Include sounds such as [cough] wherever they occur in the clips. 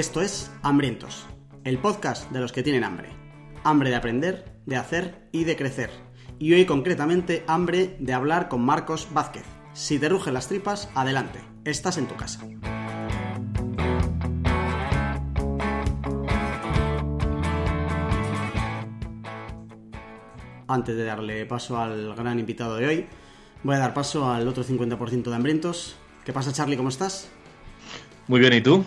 Esto es Hambrientos, el podcast de los que tienen hambre. Hambre de aprender, de hacer y de crecer. Y hoy concretamente hambre de hablar con Marcos Vázquez. Si te rugen las tripas, adelante, estás en tu casa. Antes de darle paso al gran invitado de hoy, voy a dar paso al otro 50% de hambrientos. ¿Qué pasa Charlie? ¿Cómo estás? Muy bien, ¿y tú?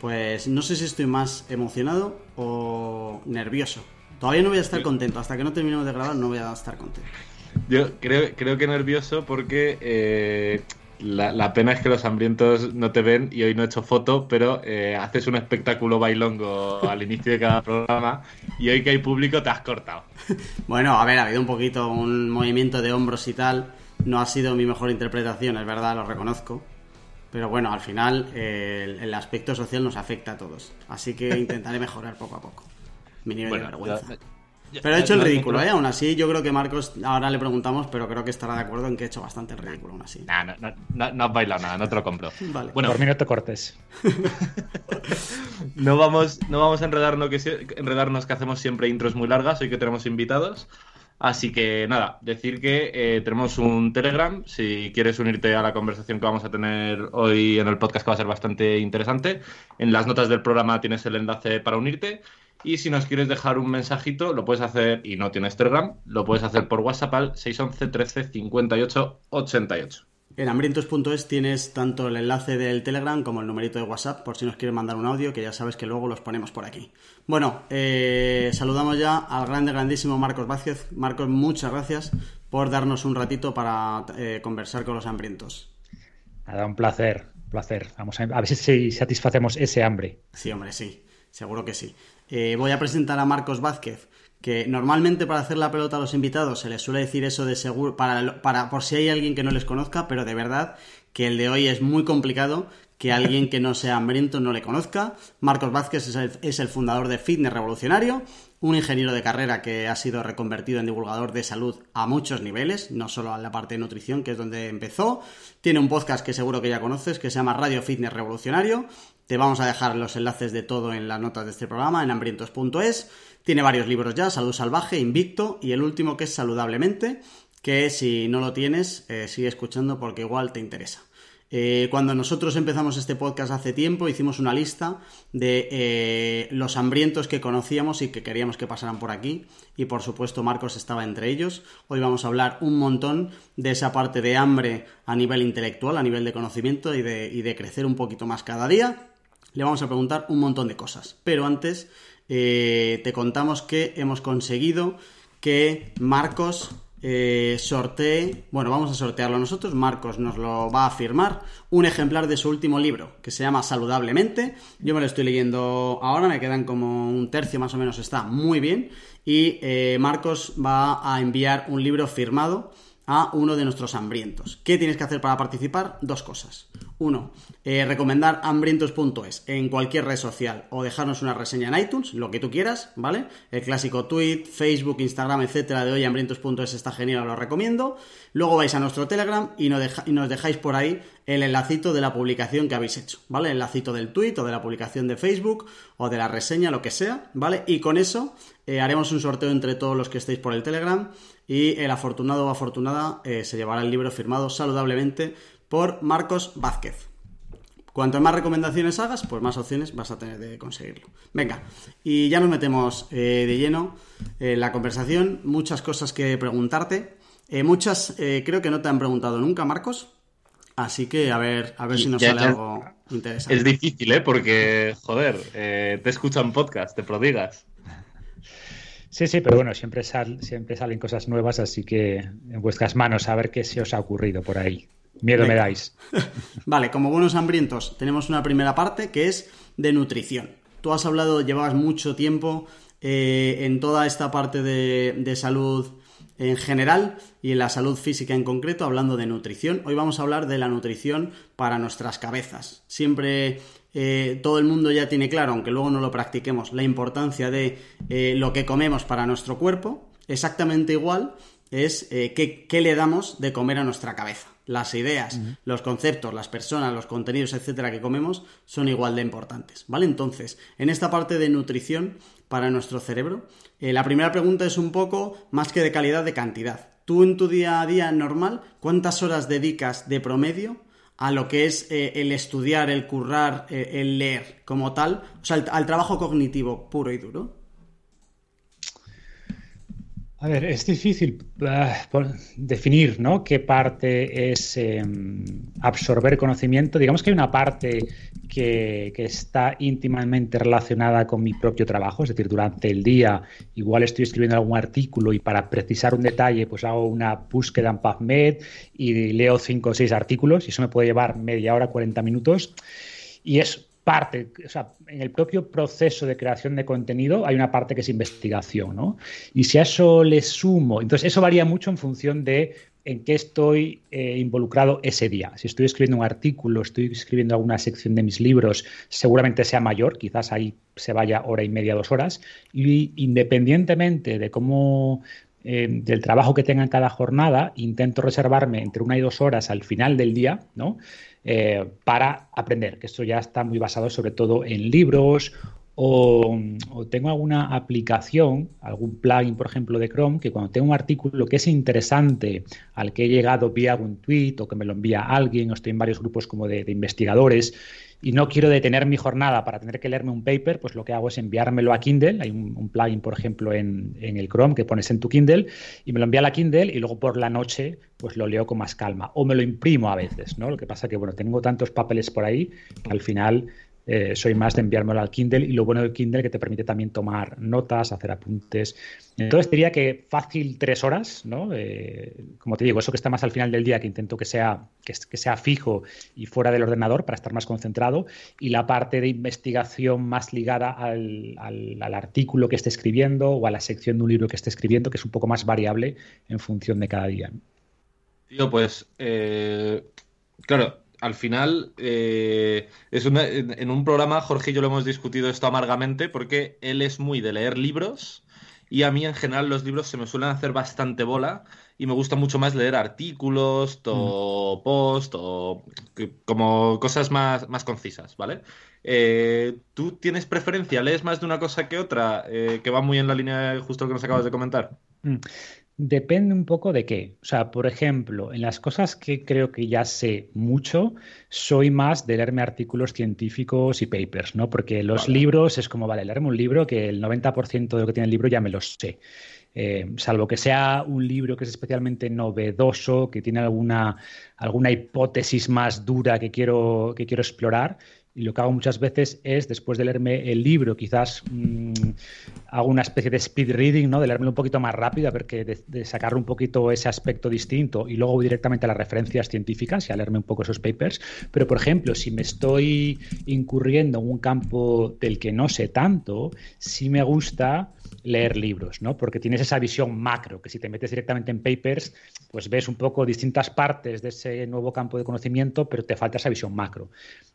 Pues no sé si estoy más emocionado o nervioso. Todavía no voy a estar contento. Hasta que no terminemos de grabar no voy a estar contento. Yo creo, creo que nervioso porque eh, la, pena es que los hambrientos no te ven y hoy no he hecho foto, pero eh, haces un espectáculo bailongo [laughs] al inicio de cada programa y hoy que hay público te has cortado. [laughs] bueno, a ver, ha habido un poquito un movimiento de hombros y tal. No ha sido mi mejor interpretación, es verdad, lo reconozco. Pero bueno, al final el, aspecto social nos afecta a todos. Así que [laughs] intentaré mejorar poco a poco. Mi nivel de vergüenza. Pero he hecho el ridículo, ¿eh? Aún así, yo creo que Marcos, ahora le preguntamos, pero creo que estará de acuerdo en que he hecho bastante el ridículo aún así. no, no, no, has bailado nada, no te lo compro. [laughs] Vale. Bueno, por mí no te cortes. [laughs] no, vamos, no vamos a enredarnos que, enredarnos que hacemos siempre intros muy largas, hoy que tenemos invitados. Así que nada, decir que eh, tenemos un Telegram. Si quieres unirte a la conversación que vamos a tener hoy en el podcast, que va a ser bastante interesante, en las notas del programa tienes el enlace para unirte. Y si nos quieres dejar un mensajito, lo puedes hacer, y no tienes Telegram, lo puedes hacer por WhatsApp al 611 13 58 88. En hambrientos.es tienes tanto el enlace del Telegram como el numerito de WhatsApp por si nos quieres mandar un audio, que ya sabes que luego los ponemos por aquí. Bueno, eh, saludamos ya al grande, grandísimo Marcos Vázquez. Marcos, muchas gracias por darnos un ratito para eh, conversar con los hambrientos. Nada, un placer, placer. Vamos a, ver si satisfacemos ese hambre. Sí, hombre, sí, seguro que sí. Eh, voy a presentar a Marcos Vázquez que normalmente para hacer la pelota a los invitados se les suele decir eso de seguro, para, por si hay alguien que no les conozca, pero de verdad que el de hoy es muy complicado que alguien que no sea hambriento no le conozca. Marcos Vázquez es el, es el fundador de Fitness Revolucionario, un ingeniero de carrera que ha sido reconvertido en divulgador de salud a muchos niveles, no solo en la parte de nutrición, que es donde empezó. Tiene un podcast que seguro que ya conoces, que se llama Radio Fitness Revolucionario. Te vamos a dejar los enlaces de todo en las notas de este programa en hambrientos.es. Tiene varios libros ya, Salud Salvaje, Invicto y el último que es Saludablemente, que si no lo tienes, eh, sigue escuchando porque igual te interesa. Eh, cuando nosotros empezamos este podcast hace tiempo, hicimos una lista de eh, los hambrientos que conocíamos y que queríamos que pasaran por aquí. Y por supuesto, Marcos estaba entre ellos. Hoy vamos a hablar un montón de esa parte de hambre a nivel intelectual, a nivel de conocimiento y de, y de crecer un poquito más cada día. Le vamos a preguntar un montón de cosas. Pero antes eh, te contamos que hemos conseguido que Marcos eh, sortee, bueno, vamos a sortearlo nosotros, Marcos nos lo va a firmar, un ejemplar de su último libro, que se llama Saludablemente. Yo me lo estoy leyendo ahora, me quedan como un tercio más o menos, está muy bien. Y eh, Marcos va a enviar un libro firmado a uno de nuestros hambrientos. ¿Qué tienes que hacer para participar? Dos cosas. Uno, eh, recomendar hambrientos.es en cualquier red social o dejarnos una reseña en iTunes, lo que tú quieras, ¿vale? El clásico tweet, Facebook, Instagram, etcétera, de hoy hambrientos.es está genial, lo recomiendo. Luego vais a nuestro Telegram y nos, dejáis por ahí el enlacito de la publicación que habéis hecho, ¿vale? El enlacito del tweet o de la publicación de Facebook o de la reseña, lo que sea, ¿vale? Y con eso eh, haremos un sorteo entre todos los que estéis por el Telegram y el afortunado o afortunada eh, se llevará el libro firmado saludablemente por Marcos Vázquez. Cuanto más recomendaciones hagas, pues más opciones vas a tener de conseguirlo. Venga, y ya nos metemos eh, de lleno en la conversación. Muchas cosas que preguntarte. Eh, muchas creo que no te han preguntado nunca, Marcos. Así que a ver, a ver si nos sale algo interesante. Es difícil, ¿eh? Porque, joder, te escuchan podcast, te prodigas. Sí, sí, pero bueno, siempre, siempre salen cosas nuevas, así que en vuestras manos a ver qué se os ha ocurrido por ahí. Miedo me dais. [laughs] vale, como buenos hambrientos, tenemos una primera parte que es de nutrición. Tú has hablado, llevabas mucho tiempo eh, en toda esta parte de, salud en general y en la salud física en concreto, hablando de nutrición. Hoy vamos a hablar de la nutrición para nuestras cabezas. Siempre eh, todo el mundo ya tiene claro, aunque luego no lo practiquemos, la importancia de eh, lo que comemos para nuestro cuerpo. Exactamente igual es eh, qué, le damos de comer a nuestra cabeza. Las ideas, los conceptos, las personas, los contenidos, etcétera, que comemos son igual de importantes. ¿Vale? Entonces, en esta parte de nutrición para nuestro cerebro, eh, la primera pregunta es un poco más que de calidad, de cantidad. Tú en tu día a día normal, ¿cuántas horas dedicas de promedio a lo que es eh, el estudiar, el currar, el leer como tal? O sea, al trabajo cognitivo puro y duro. A ver, es difícil ah, definir ¿no? qué parte es em, absorber conocimiento. Digamos que hay una parte que, está íntimamente relacionada con mi propio trabajo, es decir, durante el día igual estoy escribiendo algún artículo y para precisar un detalle pues hago una búsqueda en PubMed y leo cinco o seis artículos y eso me puede llevar media hora, 40 minutos. Y es parte, o sea, en el propio proceso de creación de contenido hay una parte que es investigación, ¿no? Y si a eso le sumo, entonces eso varía mucho en función de en qué estoy eh, involucrado ese día. Si estoy escribiendo un artículo, estoy escribiendo alguna sección de mis libros, seguramente sea mayor, quizás ahí se vaya hora y media, dos horas, y independientemente de cómo eh, del trabajo que tenga en cada jornada, intento reservarme entre una y dos horas al final del día, ¿no? Eh, para aprender, que esto ya está muy basado sobre todo en libros o, tengo alguna aplicación, algún plugin, por ejemplo, de Chrome, que cuando tengo un artículo que es interesante, al que he llegado vía algún tweet o que me lo envía alguien, o estoy en varios grupos como de investigadores, y no quiero detener mi jornada para tener que leerme un paper, pues lo que hago es enviármelo a Kindle. Hay un, plugin, por ejemplo, en, el Chrome que pones en tu Kindle y me lo envía a la Kindle y luego por la noche pues lo leo con más calma. O me lo imprimo a veces, ¿no? Lo que pasa que, bueno, tengo tantos papeles por ahí que al final eh, soy más de enviármelo al Kindle y lo bueno del Kindle que te permite también tomar notas, hacer apuntes. Entonces diría que fácil tres horas, ¿no? Eh, como te digo, eso que está más al final del día, que intento que sea, que, sea fijo y fuera del ordenador para estar más concentrado, y la parte de investigación más ligada al, artículo que esté escribiendo o a la sección de un libro que esté escribiendo, que es un poco más variable en función de cada día. Tío, pues, eh, claro, al final, eh, es en, un programa, Jorge y yo lo hemos discutido esto amargamente, porque él es muy de leer libros y a mí en general los libros se me suelen hacer bastante bola y me gusta mucho más leer artículos o post o como cosas más, más concisas, ¿vale? Eh, ¿Tú tienes preferencia? ¿Lees más de una cosa que otra eh, que va muy en la línea justo lo que nos acabas de comentar? Depende un poco de qué. O sea, por ejemplo, en las cosas que creo que ya sé mucho, soy más de leerme artículos científicos y papers, ¿no? Porque los libros es como, vale, leerme un libro que el 90% de lo que tiene el libro ya me lo sé. Eh, salvo que sea un libro que es especialmente novedoso, que tiene alguna, alguna hipótesis más dura que quiero, que quiero explorar, y lo que hago muchas veces es, después de leerme el libro, quizás mm, hago una especie de speed reading, ¿no? De leerme un poquito más rápido, a ver que de, sacarle un poquito ese aspecto distinto y luego voy directamente a las referencias científicas y a leerme un poco esos papers. Pero, por ejemplo, si me estoy incurriendo en un campo del que no sé tanto, sí me gusta leer libros, ¿no? Porque tienes esa visión macro, que si te metes directamente en papers, pues ves un poco distintas partes de ese nuevo campo de conocimiento, pero te falta esa visión macro.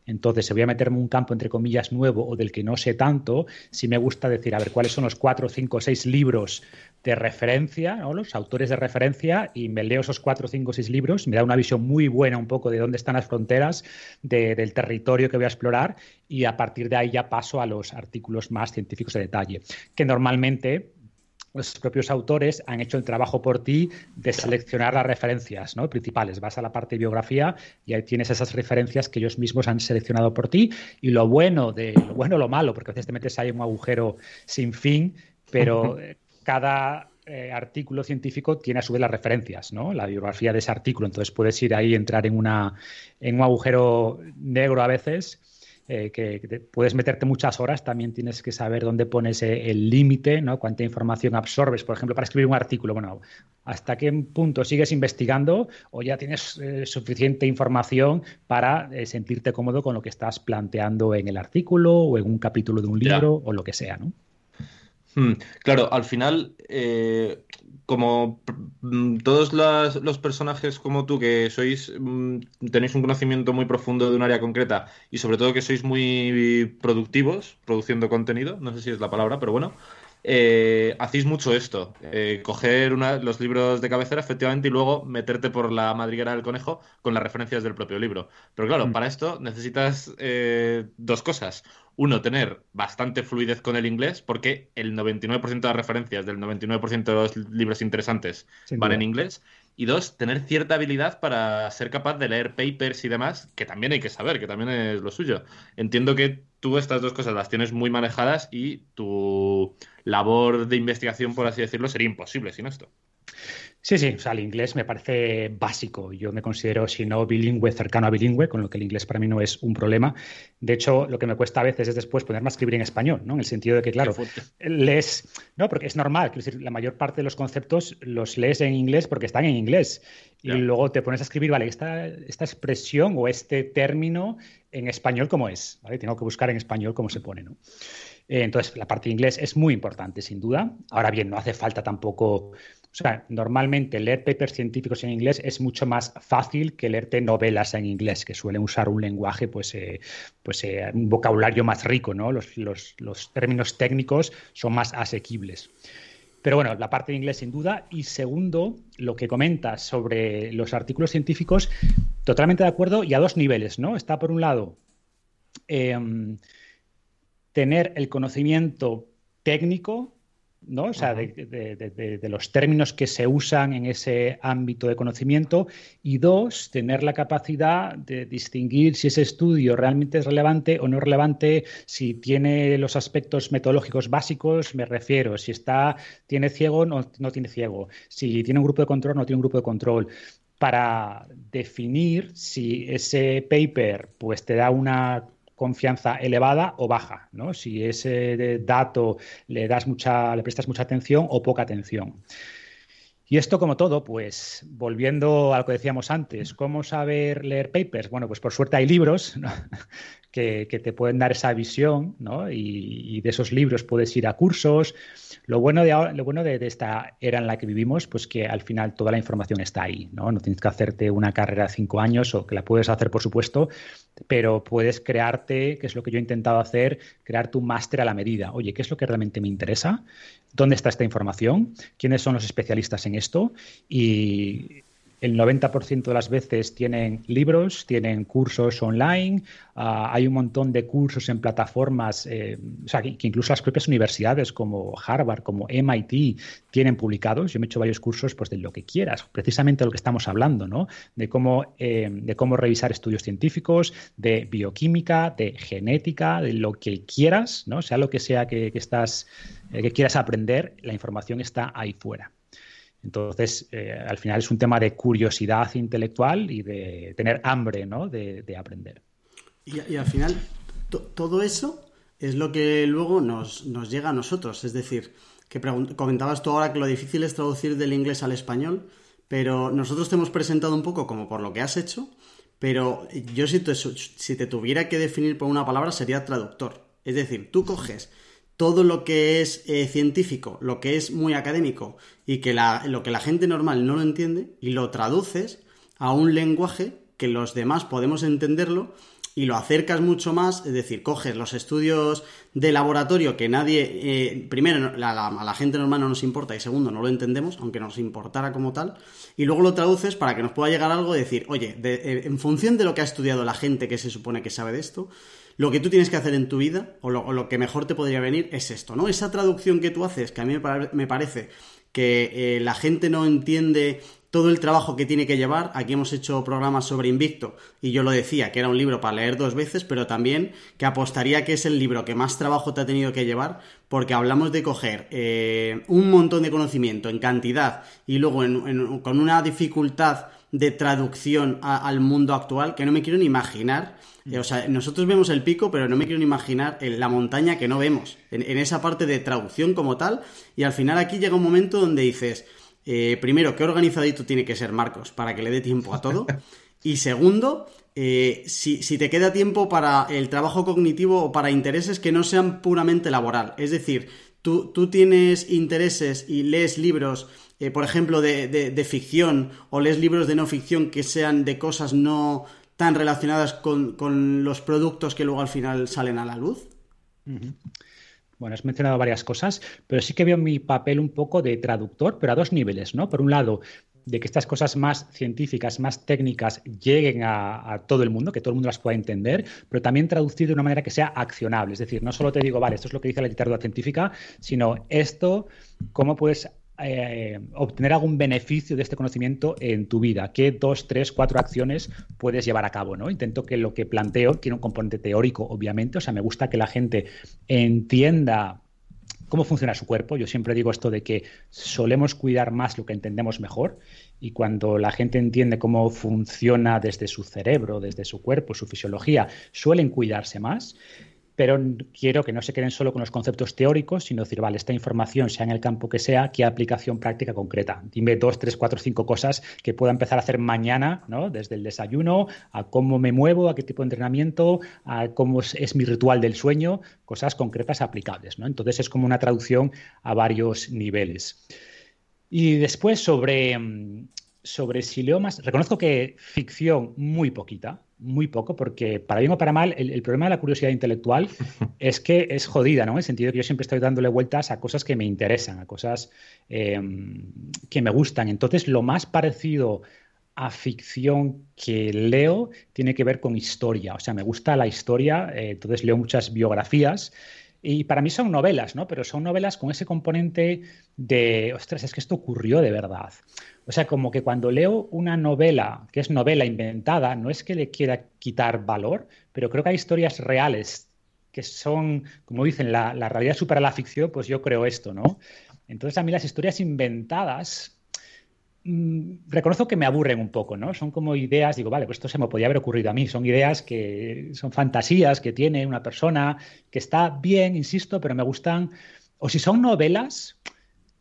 Entonces, si voy a meterme un campo, entre comillas, nuevo o del que no sé tanto, sí me gusta decir, a ver, ¿cuáles son los cuatro, cinco, seis libros de referencia, los autores de referencia, y me leo esos cuatro, cinco, seis libros, me da una visión muy buena un poco de dónde están las fronteras del territorio que voy a explorar, y a partir de ahí ya paso a los artículos más científicos de detalle, que normalmente los propios autores han hecho el trabajo por ti de seleccionar las referencias ¿no? principales. Vas a la parte de biografía y ahí tienes esas referencias que ellos mismos han seleccionado por ti. Y lo bueno de lo bueno o lo malo, porque a veces te metes ahí en un agujero sin fin, pero cada eh, artículo científico tiene a su vez las referencias, ¿no? La biografía de ese artículo. Entonces puedes ir ahí, entrar en, una, en un agujero negro a veces eh, que, puedes meterte muchas horas, también tienes que saber dónde pones eh, el límite, ¿no? Cuánta información absorbes, por ejemplo, para escribir un artículo. Bueno, ¿hasta qué punto sigues investigando o ya tienes eh, suficiente información para sentirte cómodo con lo que estás planteando en el artículo o en un capítulo de un libro o lo que sea, ¿no? Hmm, claro, al final, como mm, todos los personajes como tú que sois, mm, tenéis un conocimiento muy profundo de un área concreta y sobre todo que sois muy productivos produciendo contenido, no sé si es la palabra, pero bueno, eh, hacéis mucho esto, eh, coger los libros de cabecera efectivamente y luego meterte por la madriguera del conejo con las referencias del propio libro. Pero claro, mm. para esto necesitas eh, dos cosas. Uno, tener bastante fluidez con el inglés, porque el 99% de las referencias del 99% de los libros interesantes van en inglés. Y dos, tener cierta habilidad para ser capaz de leer papers y demás, que también hay que saber, que también es lo suyo. Entiendo que tú estas dos cosas las tienes muy manejadas y tu labor de investigación, por así decirlo, sería imposible sin esto. Sí, sí, o sea, el inglés me parece básico. Yo me considero, si no bilingüe, cercano a bilingüe, con lo que el inglés para mí no es un problema. De hecho, lo que me cuesta a veces es después ponerme a escribir en español, ¿no? En el sentido de que, claro, lees, no, porque es normal, quiero decir, la mayor parte de los conceptos los lees en inglés porque están en inglés. Y luego te pones a escribir, vale, esta, esta expresión o este término en español, ¿cómo es? ¿Vale? Tengo que buscar en español cómo se pone, ¿no? Eh, entonces, la parte de inglés es muy importante, sin duda. Ahora bien, no hace falta tampoco o sea, normalmente leer papers científicos en inglés es mucho más fácil que leerte novelas en inglés, que suelen usar un lenguaje, pues, eh, pues eh, un vocabulario más rico, ¿no? Los, términos técnicos son más asequibles. Pero bueno, la parte de inglés sin duda. Y segundo, lo que comentas sobre los artículos científicos, totalmente de acuerdo y a dos niveles, ¿no? Está por un lado em, tener el conocimiento técnico ¿no? O sea, de, los términos que se usan en ese ámbito de conocimiento. Y dos, tener la capacidad de distinguir si ese estudio realmente es relevante o no relevante, si tiene los aspectos metodológicos básicos, me refiero, si está, tiene ciego o no, no tiene ciego, si tiene un grupo de control o no tiene un grupo de control para definir si ese paper pues te da una confianza elevada o baja, ¿no? Si ese dato le das mucha, le prestas mucha atención o poca atención. Y esto, como todo, pues volviendo a lo que decíamos antes, ¿cómo saber leer papers? Bueno, pues por suerte hay libros que, te pueden dar esa visión, ¿no? Y, de esos libros puedes ir a cursos. Lo bueno, de, lo bueno de, esta era en la que vivimos, pues que al final toda la información está ahí, ¿no? No tienes que hacerte una carrera de cinco años o que la puedes hacer, por supuesto, pero puedes crearte, que es lo que yo he intentado hacer, crear tu máster a la medida. Oye, ¿qué es lo que realmente me interesa? ¿Dónde está esta información? ¿Quiénes son los especialistas en esto? Y el 90% de las veces tienen libros, tienen cursos online, ah, hay un montón de cursos en plataformas, eh, que, incluso las propias universidades como Harvard, como MIT, tienen publicados. Yo me he hecho varios cursos pues, de lo que quieras, precisamente de lo que estamos hablando, ¿no? De cómo, eh, de cómo revisar estudios científicos, de bioquímica, de genética, de lo que quieras, ¿no? Sea lo que sea que, estás, eh, que quieras aprender, la información está ahí fuera. Entonces, eh, al final es un tema de curiosidad intelectual y de tener hambre ¿no? de, aprender. Y, al final, todo eso es lo que luego nos, llega a nosotros. Es decir, que comentabas tú ahora que lo difícil es traducir del inglés al español, pero nosotros te hemos presentado un poco como por lo que has hecho, pero yo si si te tuviera que definir por una palabra sería traductor. Es decir, tú coges todo lo que es eh, científico, lo que es muy académico y que lo que la gente normal no lo entiende y lo traduces a un lenguaje que los demás podemos entenderlo y lo acercas mucho más, es decir, coges los estudios de laboratorio que nadie, eh, primero, a la gente normal no nos importa y segundo, no lo entendemos, aunque nos importara como tal, y luego lo traduces para que nos pueda llegar algo y decir, oye, eh, en función de lo que ha estudiado la gente que se supone que sabe de esto, lo que tú tienes que hacer en tu vida, o lo, que mejor te podría venir, es esto, ¿no? Esa traducción que tú haces, que a mí me, parece que eh, la gente no entiende todo el trabajo que tiene que llevar. Aquí hemos hecho programas sobre Invicto y yo lo decía, que era un libro para leer dos veces, pero también que apostaría que es el libro que más trabajo te ha tenido que llevar, porque hablamos de coger eh, un montón de conocimiento en cantidad y luego con una dificultad de traducción al mundo actual que no me quiero ni imaginar. Eh, o sea, nosotros vemos el pico, pero no me quiero ni imaginar la montaña que no vemos, en, esa parte de traducción como tal. Y al final aquí llega un momento donde dices, eh, primero, qué organizadito tiene que ser Marcos para que le dé tiempo a todo. [laughs] Y segundo, eh, si, si, te queda tiempo para el trabajo cognitivo o para intereses que no sean puramente laboral. Es decir, ¿Tú, tú tienes intereses y lees libros, eh, por ejemplo, de, de, ficción o lees libros de no ficción que sean de cosas no tan relacionadas con, con los productos que luego al final salen a la luz? Bueno, has mencionado varias cosas, pero sí que veo mi papel un poco de traductor, pero a dos niveles, ¿no? Por un lado, de que estas cosas más científicas, más técnicas, lleguen a, todo el mundo, que todo el mundo las pueda entender, pero también traducir de una manera que sea accionable. Es decir, no solo te digo, vale, esto es lo que dice la literatura científica, sino esto, cómo puedes eh, obtener algún beneficio de este conocimiento en tu vida. ¿Qué dos, tres, cuatro acciones puedes llevar a cabo? ¿no? Intento que lo que planteo tiene un componente teórico, obviamente. O sea, me gusta que la gente entienda cómo funciona su cuerpo. Yo siempre digo esto de que solemos cuidar más lo que entendemos mejor y cuando la gente entiende cómo funciona desde su cerebro, desde su cuerpo, su fisiología, suelen cuidarse más pero quiero que no se queden solo con los conceptos teóricos, sino decir, vale, esta información, sea en el campo que sea, qué aplicación práctica concreta. Dime dos, tres, cuatro, cinco cosas que pueda empezar a hacer mañana, ¿no? Desde el desayuno, a cómo me muevo, a qué tipo de entrenamiento, a cómo es, mi ritual del sueño, cosas concretas aplicables, ¿no? Entonces es como una traducción a varios niveles. Y después sobre, sobre si leo más, reconozco que ficción muy poquita, muy poco, porque para bien o para mal, el, problema de la curiosidad intelectual [laughs] es que es jodida, ¿no? En el sentido de que yo siempre estoy dándole vueltas a cosas que me interesan, a cosas em, que me gustan. Entonces, lo más parecido a ficción que leo tiene que ver con historia. O sea, me gusta la historia, eh, entonces leo muchas biografías. Y para mí son novelas, ¿no? Pero son novelas con ese componente de, ostras, es que esto ocurrió de verdad. O sea, como que cuando leo una novela que es novela inventada, no es que le quiera quitar valor, pero creo que hay historias reales que son, como dicen, la, realidad supera la ficción, pues yo creo esto, ¿no? Entonces a mí las historias inventadas reconozco que me aburren un poco, ¿no? Son como ideas, digo, vale, pues esto se me podía haber ocurrido a mí. Son ideas que son fantasías que tiene una persona que está bien, insisto, pero me gustan. O si son novelas,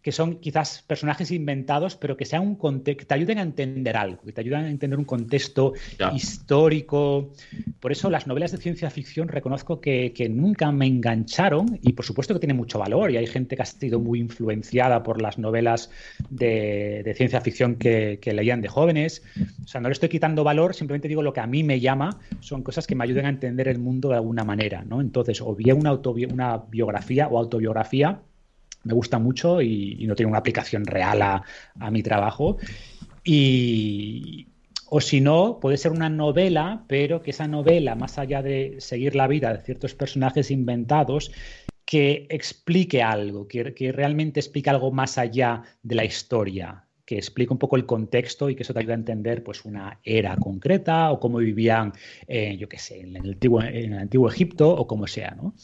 que son quizás personajes inventados, pero que sean un que te ayuden a entender algo, que te ayuden a entender un contexto histórico. Por eso las novelas de ciencia ficción reconozco que, nunca me engancharon y por supuesto que tienen mucho valor y hay gente que ha sido muy influenciada por las novelas de, ciencia ficción que, leían de jóvenes. O sea, no le estoy quitando valor, simplemente digo lo que a mí me llama son cosas que me ayuden a entender el mundo de alguna manera, ¿no? Entonces, o bien una, una biografía o autobiografía me gusta mucho y, no tiene una aplicación real a, mi trabajo. Y, o si no, puede ser una novela, pero que esa novela, más allá de seguir la vida de ciertos personajes inventados, que explique algo, que, que realmente explique algo más allá de la historia, que explique un poco el contexto y que eso te ayude a entender pues, una era concreta o cómo vivían, eh, yo qué sé, en el, antiguo, en el antiguo Egipto o como sea, ¿no?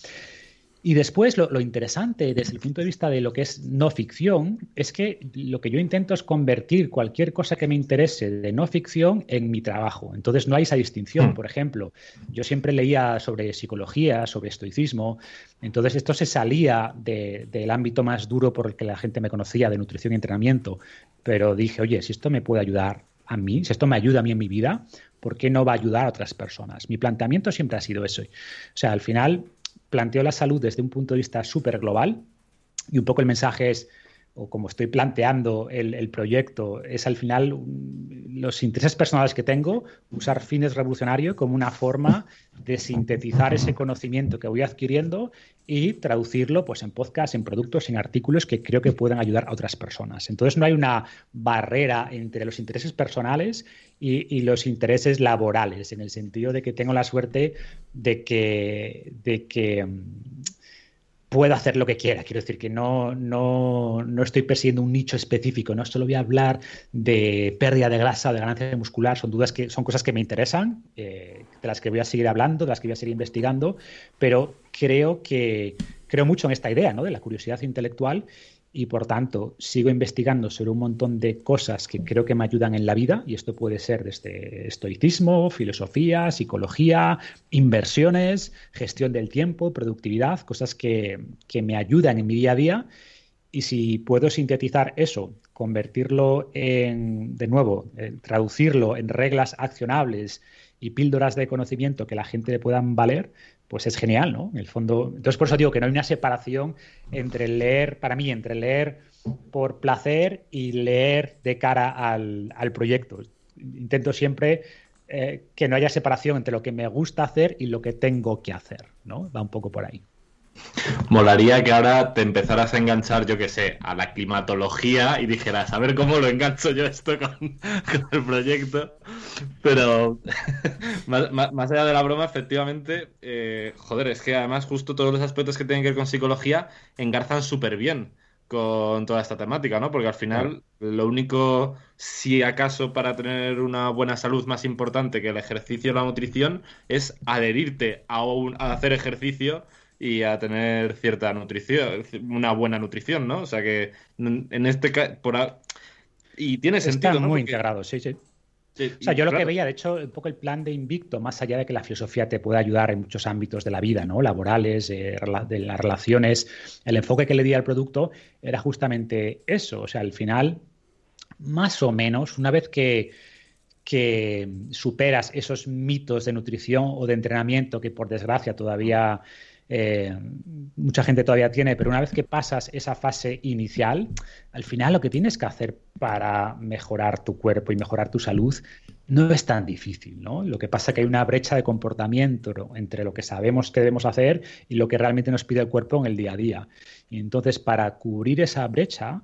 Y después lo, interesante desde el punto de vista de lo que es no ficción es que lo que yo intento es convertir cualquier cosa que me interese de no ficción en mi trabajo. Entonces no hay esa distinción. Mm. Por ejemplo, yo siempre leía sobre psicología, sobre estoicismo. Entonces esto se salía del ámbito más duro por el que la gente me conocía de nutrición y entrenamiento. Pero dije, oye, si esto me puede ayudar a mí, si esto me ayuda a mí en mi vida, ¿por qué no va a ayudar a otras personas? Mi planteamiento siempre ha sido eso. O sea, al final planteo la salud desde un punto de vista súper global y un poco el mensaje es, o como estoy planteando el, proyecto, es al final los intereses personales que tengo, usar fines revolucionarios como una forma de sintetizar ese conocimiento que voy adquiriendo y traducirlo pues, en podcast, en productos, en artículos que creo que puedan ayudar a otras personas. Entonces no hay una barrera entre los intereses personales y, los intereses laborales, en el sentido de que tengo la suerte de que, de que puedo hacer lo que quiera. Quiero decir que no, no, no, estoy persiguiendo un nicho específico, no solo voy a hablar de pérdida de grasa, de ganancia muscular, son dudas que son cosas que me interesan, eh, de las que voy a seguir hablando, de las que voy a seguir investigando, pero creo que creo mucho en esta idea ¿no? de la curiosidad intelectual y por tanto sigo investigando sobre un montón de cosas que creo que me ayudan en la vida y esto puede ser desde estoicismo, filosofía, psicología, inversiones, gestión del tiempo, productividad, cosas que, me ayudan en mi día a día. Y si puedo sintetizar eso convertirlo en, de nuevo, eh, traducirlo en reglas accionables y píldoras de conocimiento que la gente le puedan valer, pues es genial, ¿no? En el fondo, entonces por eso digo que no hay una separación entre leer, para mí, entre leer por placer y leer de cara al, proyecto. Intento siempre eh, que no haya separación entre lo que me gusta hacer y lo que tengo que hacer, ¿no? Va un poco por ahí. Molaría que ahora te empezaras a enganchar, yo qué sé, a la climatología y dijeras, a ver cómo lo engancho yo esto con, [laughs] el proyecto. Pero [laughs] más, allá de la broma, efectivamente, eh, joder, es que además justo todos los aspectos que tienen que ver con psicología engarzan súper bien con toda esta temática, ¿no? Porque al final lo único, si acaso para tener una buena salud más importante que el ejercicio y la nutrición, es adherirte a, a hacer ejercicio y a tener cierta nutrición, una buena nutrición, ¿no? O sea que en este caso, y tiene sentido, Está muy integrado, sí, sí. o sea, yo lo que veía, de hecho, un poco el plan de Invicto, más allá de que la filosofía te pueda ayudar en muchos ámbitos de la vida, ¿no? Laborales, eh, de las relaciones, el enfoque que le di al producto era justamente eso. O sea, al final, más o menos, una vez que, que superas esos mitos de nutrición o de entrenamiento que por desgracia todavía eh, mucha gente todavía tiene, pero una vez que pasas esa fase inicial, al final lo que tienes que hacer para mejorar tu cuerpo y mejorar tu salud no es tan difícil, ¿no? Lo que pasa es que hay una brecha de comportamiento entre lo que sabemos que debemos hacer y lo que realmente nos pide el cuerpo en el día a día. Y entonces, para cubrir esa brecha,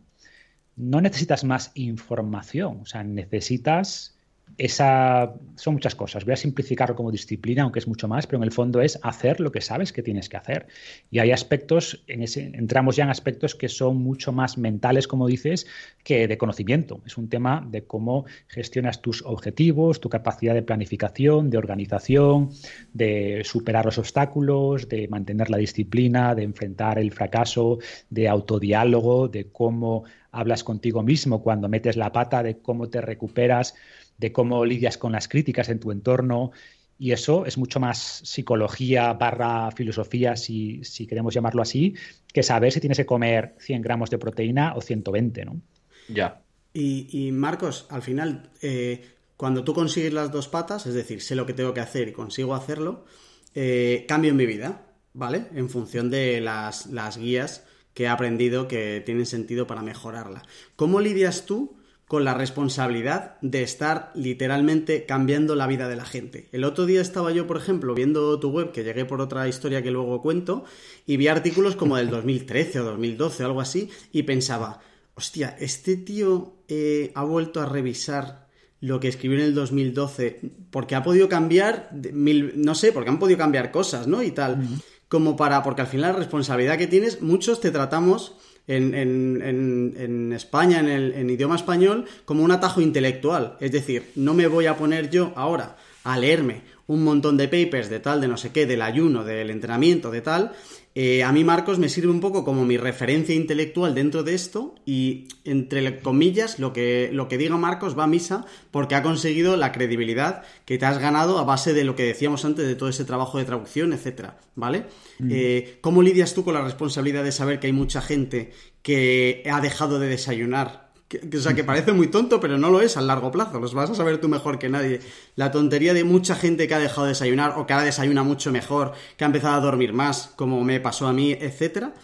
no necesitas más información, o sea, necesitas esa, son muchas cosas. Voy a simplificarlo como disciplina, aunque es mucho más, pero en el fondo es hacer lo que sabes que tienes que hacer. Y hay aspectos, en ese, entramos ya en aspectos que son mucho más mentales, como dices, que de conocimiento. Es un tema de cómo gestionas tus objetivos, tu capacidad de planificación, de organización, de superar los obstáculos, de mantener la disciplina, de enfrentar el fracaso, de autodiálogo, de cómo hablas contigo mismo cuando metes la pata, de cómo te recuperas de cómo lidias con las críticas en tu entorno. Y eso es mucho más psicología barra filosofía, si, queremos llamarlo así, que saber si tienes que comer 100 gramos de proteína o 120, ¿no? Ya. Y, Marcos, al final, eh, cuando tú consigues las dos patas, es decir, sé lo que tengo que hacer y consigo hacerlo, eh, cambio en mi vida, ¿vale? En función de las, las guías que he aprendido que tienen sentido para mejorarla. ¿Cómo lidias tú con la responsabilidad de estar literalmente cambiando la vida de la gente. El otro día estaba yo, por ejemplo, viendo tu web, que llegué por otra historia que luego cuento, y vi artículos como del 2013 o 2012 o algo así, y pensaba, hostia, este tío eh, ha vuelto a revisar lo que escribió en el 2012, porque ha podido cambiar, no sé, porque han podido cambiar cosas, ¿no? Y tal, como para, porque al final la responsabilidad que tienes, muchos te tratamos en, España, en el idioma español, como un atajo intelectual. Es decir, no me voy a poner yo ahora a leerme un montón de papers de tal, de no sé qué, del ayuno, del entrenamiento, de tal, eh, a mí Marcos me sirve un poco como mi referencia intelectual dentro de esto y entre comillas lo que, lo que diga Marcos va a misa porque ha conseguido la credibilidad que te has ganado a base de lo que decíamos antes de todo ese trabajo de traducción, etcétera, ¿vale? Mm. Eh, ¿Cómo lidias tú con la responsabilidad de saber que hay mucha gente que ha dejado de desayunar o sea, que parece muy tonto, pero no lo es a largo plazo. Los vas a saber tú mejor que nadie. La tontería de mucha gente que ha dejado de desayunar o que ahora desayuna mucho mejor, que ha empezado a dormir más, como me pasó a mí, etcétera.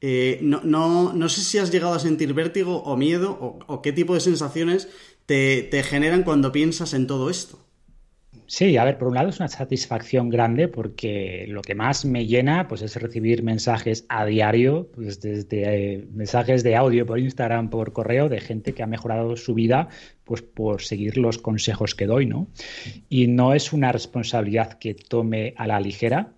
Eh, no, no, no, sé si has llegado a sentir vértigo o miedo o, qué tipo de sensaciones te generan cuando piensas en todo esto. Sí, a ver, por un lado es una satisfacción grande porque lo que más me llena pues, es recibir mensajes a diario, pues desde eh, mensajes de audio por Instagram, por correo, de gente que ha mejorado su vida pues, por seguir los consejos que doy, ¿no? Y no es una responsabilidad que tome a la ligera,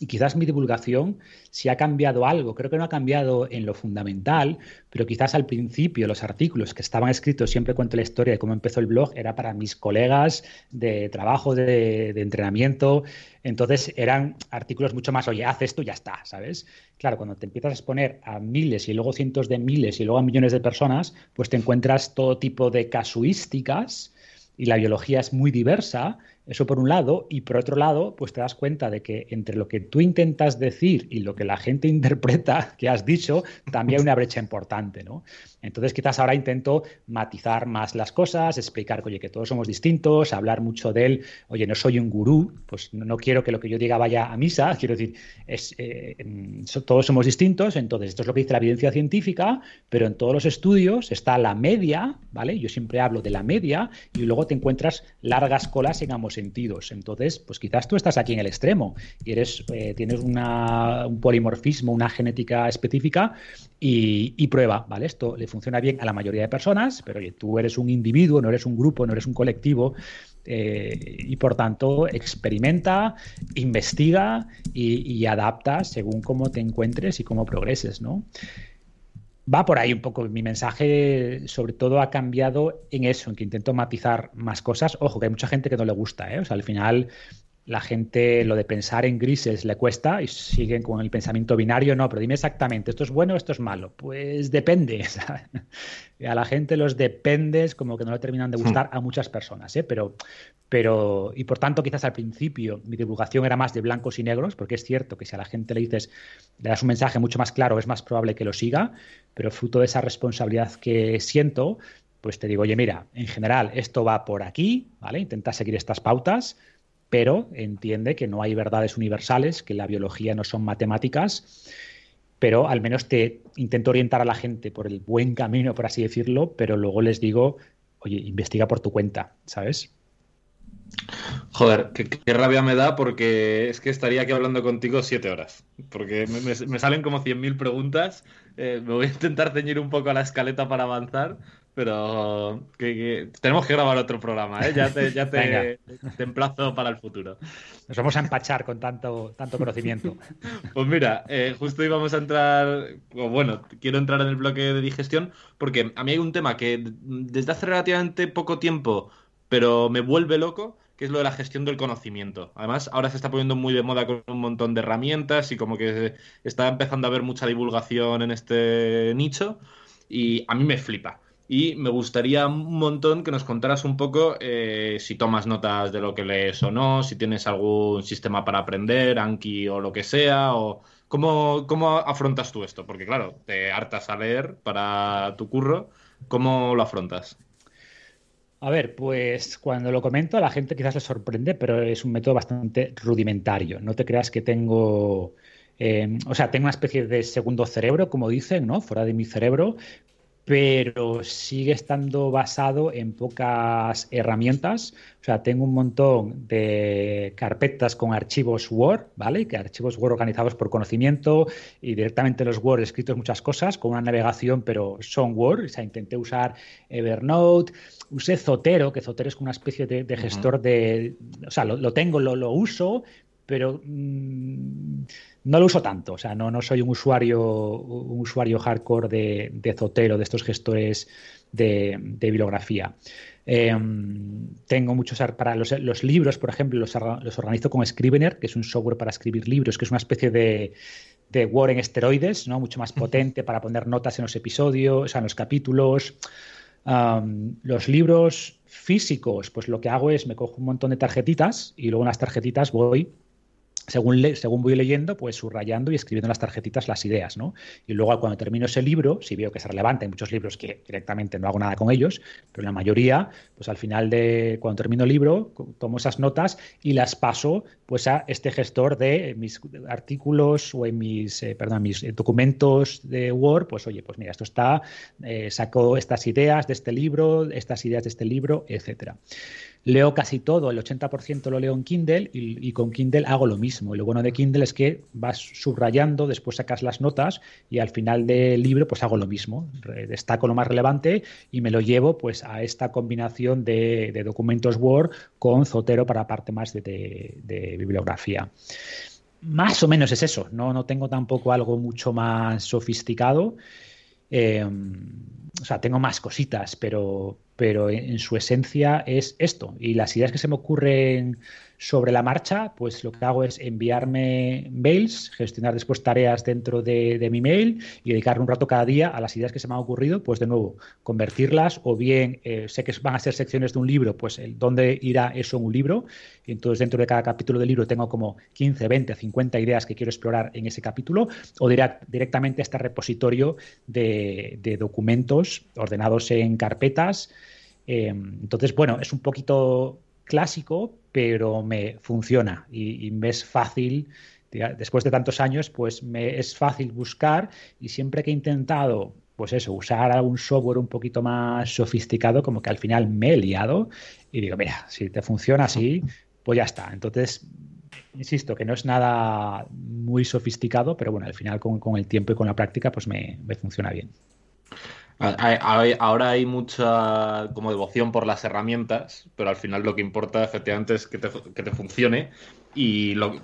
y quizás mi divulgación, si ha cambiado algo, creo que no ha cambiado en lo fundamental, pero quizás al principio los artículos que estaban escritos, siempre cuento la historia de cómo empezó el blog, era para mis colegas de trabajo, de, entrenamiento, entonces eran artículos mucho más, oye, haz esto y ya está, ¿sabes? Claro, cuando te empiezas a exponer a miles y luego cientos de miles y luego a millones de personas, pues te encuentras todo tipo de casuísticas y la biología es muy diversa Eso por un lado, y por otro lado, pues te das cuenta de que entre lo que tú intentas decir y lo que la gente [laughs] interpreta que has dicho, también hay una brecha importante, ¿no? Entonces quizás ahora intento matizar más las cosas, explicar oye, que todos somos distintos, hablar mucho de él, oye, no soy un gurú, pues no quiero que lo que yo diga vaya a misa, [laughs] quiero decir, es, eh, todos somos distintos, entonces esto es lo que dice la evidencia científica, pero en todos los estudios está la media, ¿vale? Yo siempre hablo de la media y luego te encuentras largas colas en ambos sentidos. Entonces, pues quizás tú estás aquí en el extremo y eres, eh, tienes un polimorfismo, una genética específica y, prueba, ¿vale? Esto le bien a la mayoría de personas, pero oye, tú eres un individuo, no eres un grupo, no eres un colectivo. Eh, y por tanto experimenta, investiga y, y, adapta según cómo te encuentres y cómo progreses, ¿no? Va por ahí un poco. Mi mensaje, sobre todo, ha cambiado en eso, en que intento matizar más cosas. Ojo, que hay mucha gente que no le gusta, ¿eh? O sea, al final la gente lo de pensar en grises le cuesta y siguen con el pensamiento binario, no, pero dime exactamente, ¿esto es bueno o esto es malo? Pues depende. [laughs] a la gente los dependes como que no le terminan de gustar a muchas personas, ¿eh? pero, pero, y por tanto quizás al principio mi divulgación era más de blancos y negros, porque es cierto que si a la gente le dices, le das un mensaje mucho más claro, es más probable que lo siga, pero fruto de esa responsabilidad que siento, pues te digo, oye, mira, en general esto va por aquí, ¿vale? Intenta seguir estas pautas pero entiende que no hay verdades universales, que la biología no son matemáticas, pero al menos te intento orientar a la gente por el buen camino, por así decirlo, pero luego les digo, oye, investiga por tu cuenta, ¿sabes? Joder, qué, rabia me da porque es que estaría aquí hablando contigo siete horas. Porque me, salen como 100.000 preguntas. Eh, me voy a intentar ceñir un poco a la escaleta para avanzar, pero tenemos que grabar otro programa, ¿eh? Ya te, ya te, emplazo para el futuro. Nos vamos a empachar con tanto, tanto conocimiento. Pues mira, eh, justo íbamos a entrar, o bueno, quiero entrar en el bloque de digestión, porque a mí hay un tema que desde hace relativamente poco tiempo, pero me vuelve loco, que es lo de la gestión del conocimiento. Además, ahora se está poniendo muy de moda con un montón de herramientas y como que está empezando a haber mucha divulgación en este nicho y a mí me flipa y me gustaría un montón que nos contaras un poco eh, si tomas notas de lo que lees o no, si tienes algún sistema para aprender, Anki o lo que sea, o cómo, cómo afrontas tú esto, porque claro, te hartas a leer para tu curro, ¿cómo lo afrontas? A ver, pues cuando lo comento a la gente quizás le sorprende, pero es un método bastante rudimentario. No te creas que tengo... Eh, o sea, tengo una especie de segundo cerebro, como dicen, ¿no? Fuera de mi cerebro, pero sigue estando basado en pocas herramientas. O sea, tengo un montón de carpetas con archivos Word, ¿vale? Que archivos Word organizados por conocimiento y directamente los Word escritos muchas cosas con una navegación, pero son Word. O sea, intenté usar Evernote, usé Zotero, que Zotero es como una especie de, gestor de... O sea, lo, tengo, lo, uso, pero... Mm, no lo uso tanto, o sea, no, no soy un usuario, un usuario hardcore de, de Zotero, de estos gestores de, bibliografía. Em, tengo muchos para los, libros, por ejemplo, los, organizo con Scrivener, que es un software para escribir libros, que es una especie de, de Word en esteroides, ¿no? Mucho más potente para poner notas en los episodios, o sea, en los capítulos. los libros físicos, pues lo que hago es me cojo un montón de tarjetitas y luego en las tarjetitas voy según, según voy leyendo, pues subrayando y escribiendo en las tarjetitas las ideas, ¿no? Y luego cuando termino ese libro, si veo que es relevante, hay muchos libros que directamente no hago nada con ellos, pero la mayoría, pues al final de cuando termino el libro, tomo esas notas y las paso pues a este gestor de mis artículos o en mis, eh, perdón, mis documentos de Word, pues oye, pues mira, esto está, eh, saco estas ideas de este libro, estas ideas de este libro, etcétera. Leo casi todo, el 80% lo leo en Kindle y, con Kindle hago lo mismo. Y lo bueno de Kindle es que vas subrayando, después sacas las notas y al final del libro pues hago lo mismo. Destaco lo más relevante y me lo llevo pues a esta combinación de, documentos Word con Zotero para parte más de, bibliografía. Más o menos es eso, no, no tengo tampoco algo mucho más sofisticado. Eh, o sea, tengo más cositas, pero, pero en, su esencia es esto. Y las ideas que se me ocurren sobre la marcha, pues lo que hago es enviarme mails, gestionar después tareas dentro de, mi mail y dedicar un rato cada día a las ideas que se me han ocurrido, pues de nuevo, convertirlas o bien, eh, sé que van a ser secciones de un libro, pues el dónde irá eso en un libro. Y entonces dentro de cada capítulo del libro tengo como 15, 20, 50 ideas que quiero explorar en ese capítulo o directamente a este repositorio de, documentos ordenados en carpetas. Eh, entonces, bueno, es un poquito clásico, pero me funciona y, me es fácil, después de tantos años, pues me es fácil buscar y siempre que he intentado, pues eso, usar algún software un poquito más sofisticado, como que al final me he liado y digo, mira, si te funciona así, pues ya está. Entonces, insisto, que no es nada muy sofisticado, pero bueno, al final con, el tiempo y con la práctica, pues me funciona bien. Ahora hay mucha como devoción por las herramientas, pero al final lo que importa efectivamente es que te, funcione. Y lo,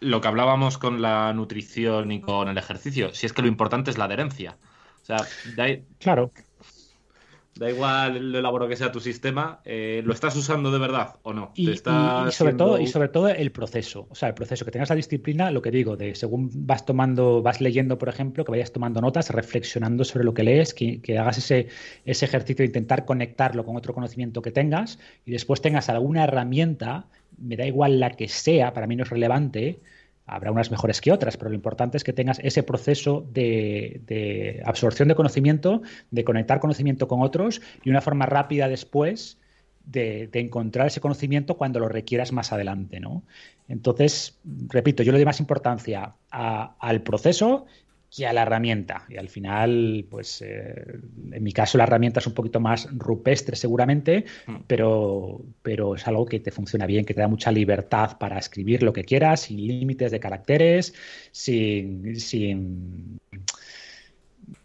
lo, que hablábamos con la nutrición y con el ejercicio, si es que lo importante es la adherencia. O sea, claro. Da igual lo elaborado que sea tu sistema, eh, ¿lo estás usando de verdad o no? Y, sobre todo, y sobre todo el proceso. O sea, el proceso, que tengas la disciplina, lo que digo, de según vas tomando, vas leyendo, por ejemplo, que vayas tomando notas, reflexionando sobre lo que lees, que, que hagas ese, ese ejercicio de intentar conectarlo con otro conocimiento que tengas y después tengas alguna herramienta, me da igual la que sea, para mí no es relevante, Habrá unas mejores que otras, pero lo importante es que tengas ese proceso de, absorción de conocimiento, de conectar conocimiento con otros y una forma rápida después de, encontrar ese conocimiento cuando lo requieras más adelante. ¿no? Entonces, repito, yo le doy más importancia al proceso que a la herramienta. Y al final, pues eh, en mi caso la herramienta es un poquito más rupestre seguramente, mm. pero, pero es algo que te funciona bien, que te da mucha libertad para escribir lo que quieras, sin límites de caracteres, sin, sin,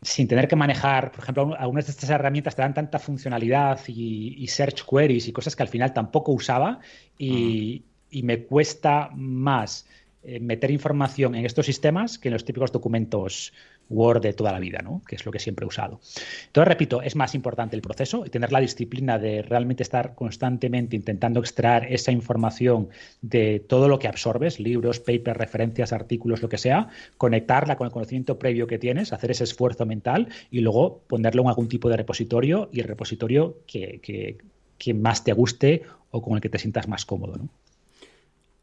sin tener que manejar, por ejemplo, algunas de estas herramientas te dan tanta funcionalidad y, search queries y cosas que al final tampoco usaba y, mm. y me cuesta más meter información en estos sistemas que en los típicos documentos Word de toda la vida, ¿no? que es lo que siempre he usado. Entonces, repito, es más importante el proceso y tener la disciplina de realmente estar constantemente intentando extraer esa información de todo lo que absorbes, libros, papers, referencias, artículos, lo que sea, conectarla con el conocimiento previo que tienes, hacer ese esfuerzo mental y luego ponerlo en algún tipo de repositorio y el repositorio que, que, que más te guste o con el que te sientas más cómodo. ¿no?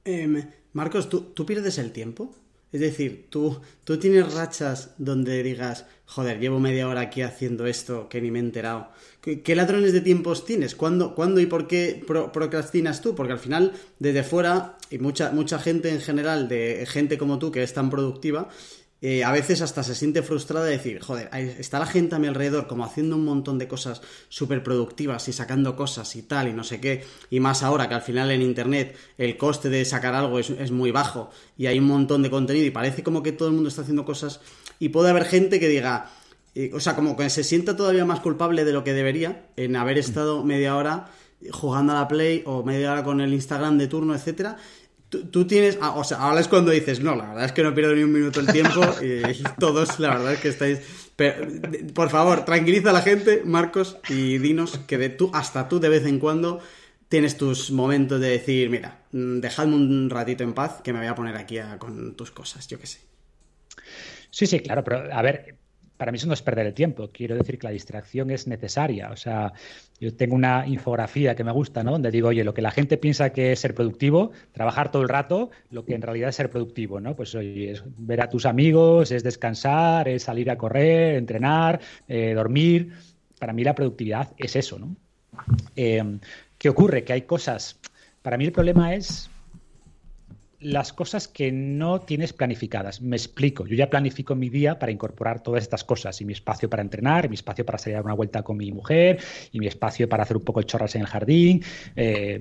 Em, Marcos, ¿tú, ¿tú, pierdes el tiempo? Es decir, ¿tú, tú tienes rachas donde digas, joder, llevo media hora aquí haciendo esto que ni me he enterado. ¿Qué, ladrones de tiempos tienes? ¿Cuándo, ¿cuándo y por qué procrastinas tú? Porque al final, desde fuera, y mucha, mucha gente en general, de gente como tú que es tan productiva, eh, a veces hasta se siente frustrada de decir, joder, está la gente a mi alrededor como haciendo un montón de cosas súper productivas y sacando cosas y tal y no sé qué, y más ahora que al final en Internet el coste de sacar algo es, muy bajo y hay un montón de contenido y parece como que todo el mundo está haciendo cosas y puede haber gente que diga, eh, o sea, como que se sienta todavía más culpable de lo que debería en haber estado media hora jugando a la Play o media hora con el Instagram de turno, etcétera, Tú, tienes, ah, o sea, ahora es cuando dices, no, la verdad es que no pierdo ni un minuto el tiempo [laughs] y, todos, la verdad es que estáis... por favor, tranquiliza a la gente, Marcos, y dinos que de tú, hasta tú de vez en cuando tienes tus momentos de decir, mira, mm, dejadme un ratito en paz que me voy a poner aquí con tus cosas, yo qué sé. Sí, sí, claro, pero a ver, para mí eso no es perder el tiempo. Quiero decir que la distracción es necesaria. O sea, yo tengo una infografía que me gusta, ¿no? Donde digo, oye, lo que la gente piensa que es ser productivo, trabajar todo el rato, lo que en realidad es ser productivo, ¿no? Pues oye, es ver a tus amigos, es descansar, es salir a correr, entrenar, eh, dormir. Para mí la productividad es eso, ¿no? Eh, ¿Qué ocurre? Que hay cosas. Para mí el problema es las cosas que no tienes planificadas. Me explico. Yo ya planifico mi día para incorporar todas estas cosas y mi espacio para entrenar, mi espacio para salir a dar una vuelta con mi mujer y mi espacio para hacer un poco de chorras en el jardín. Eh,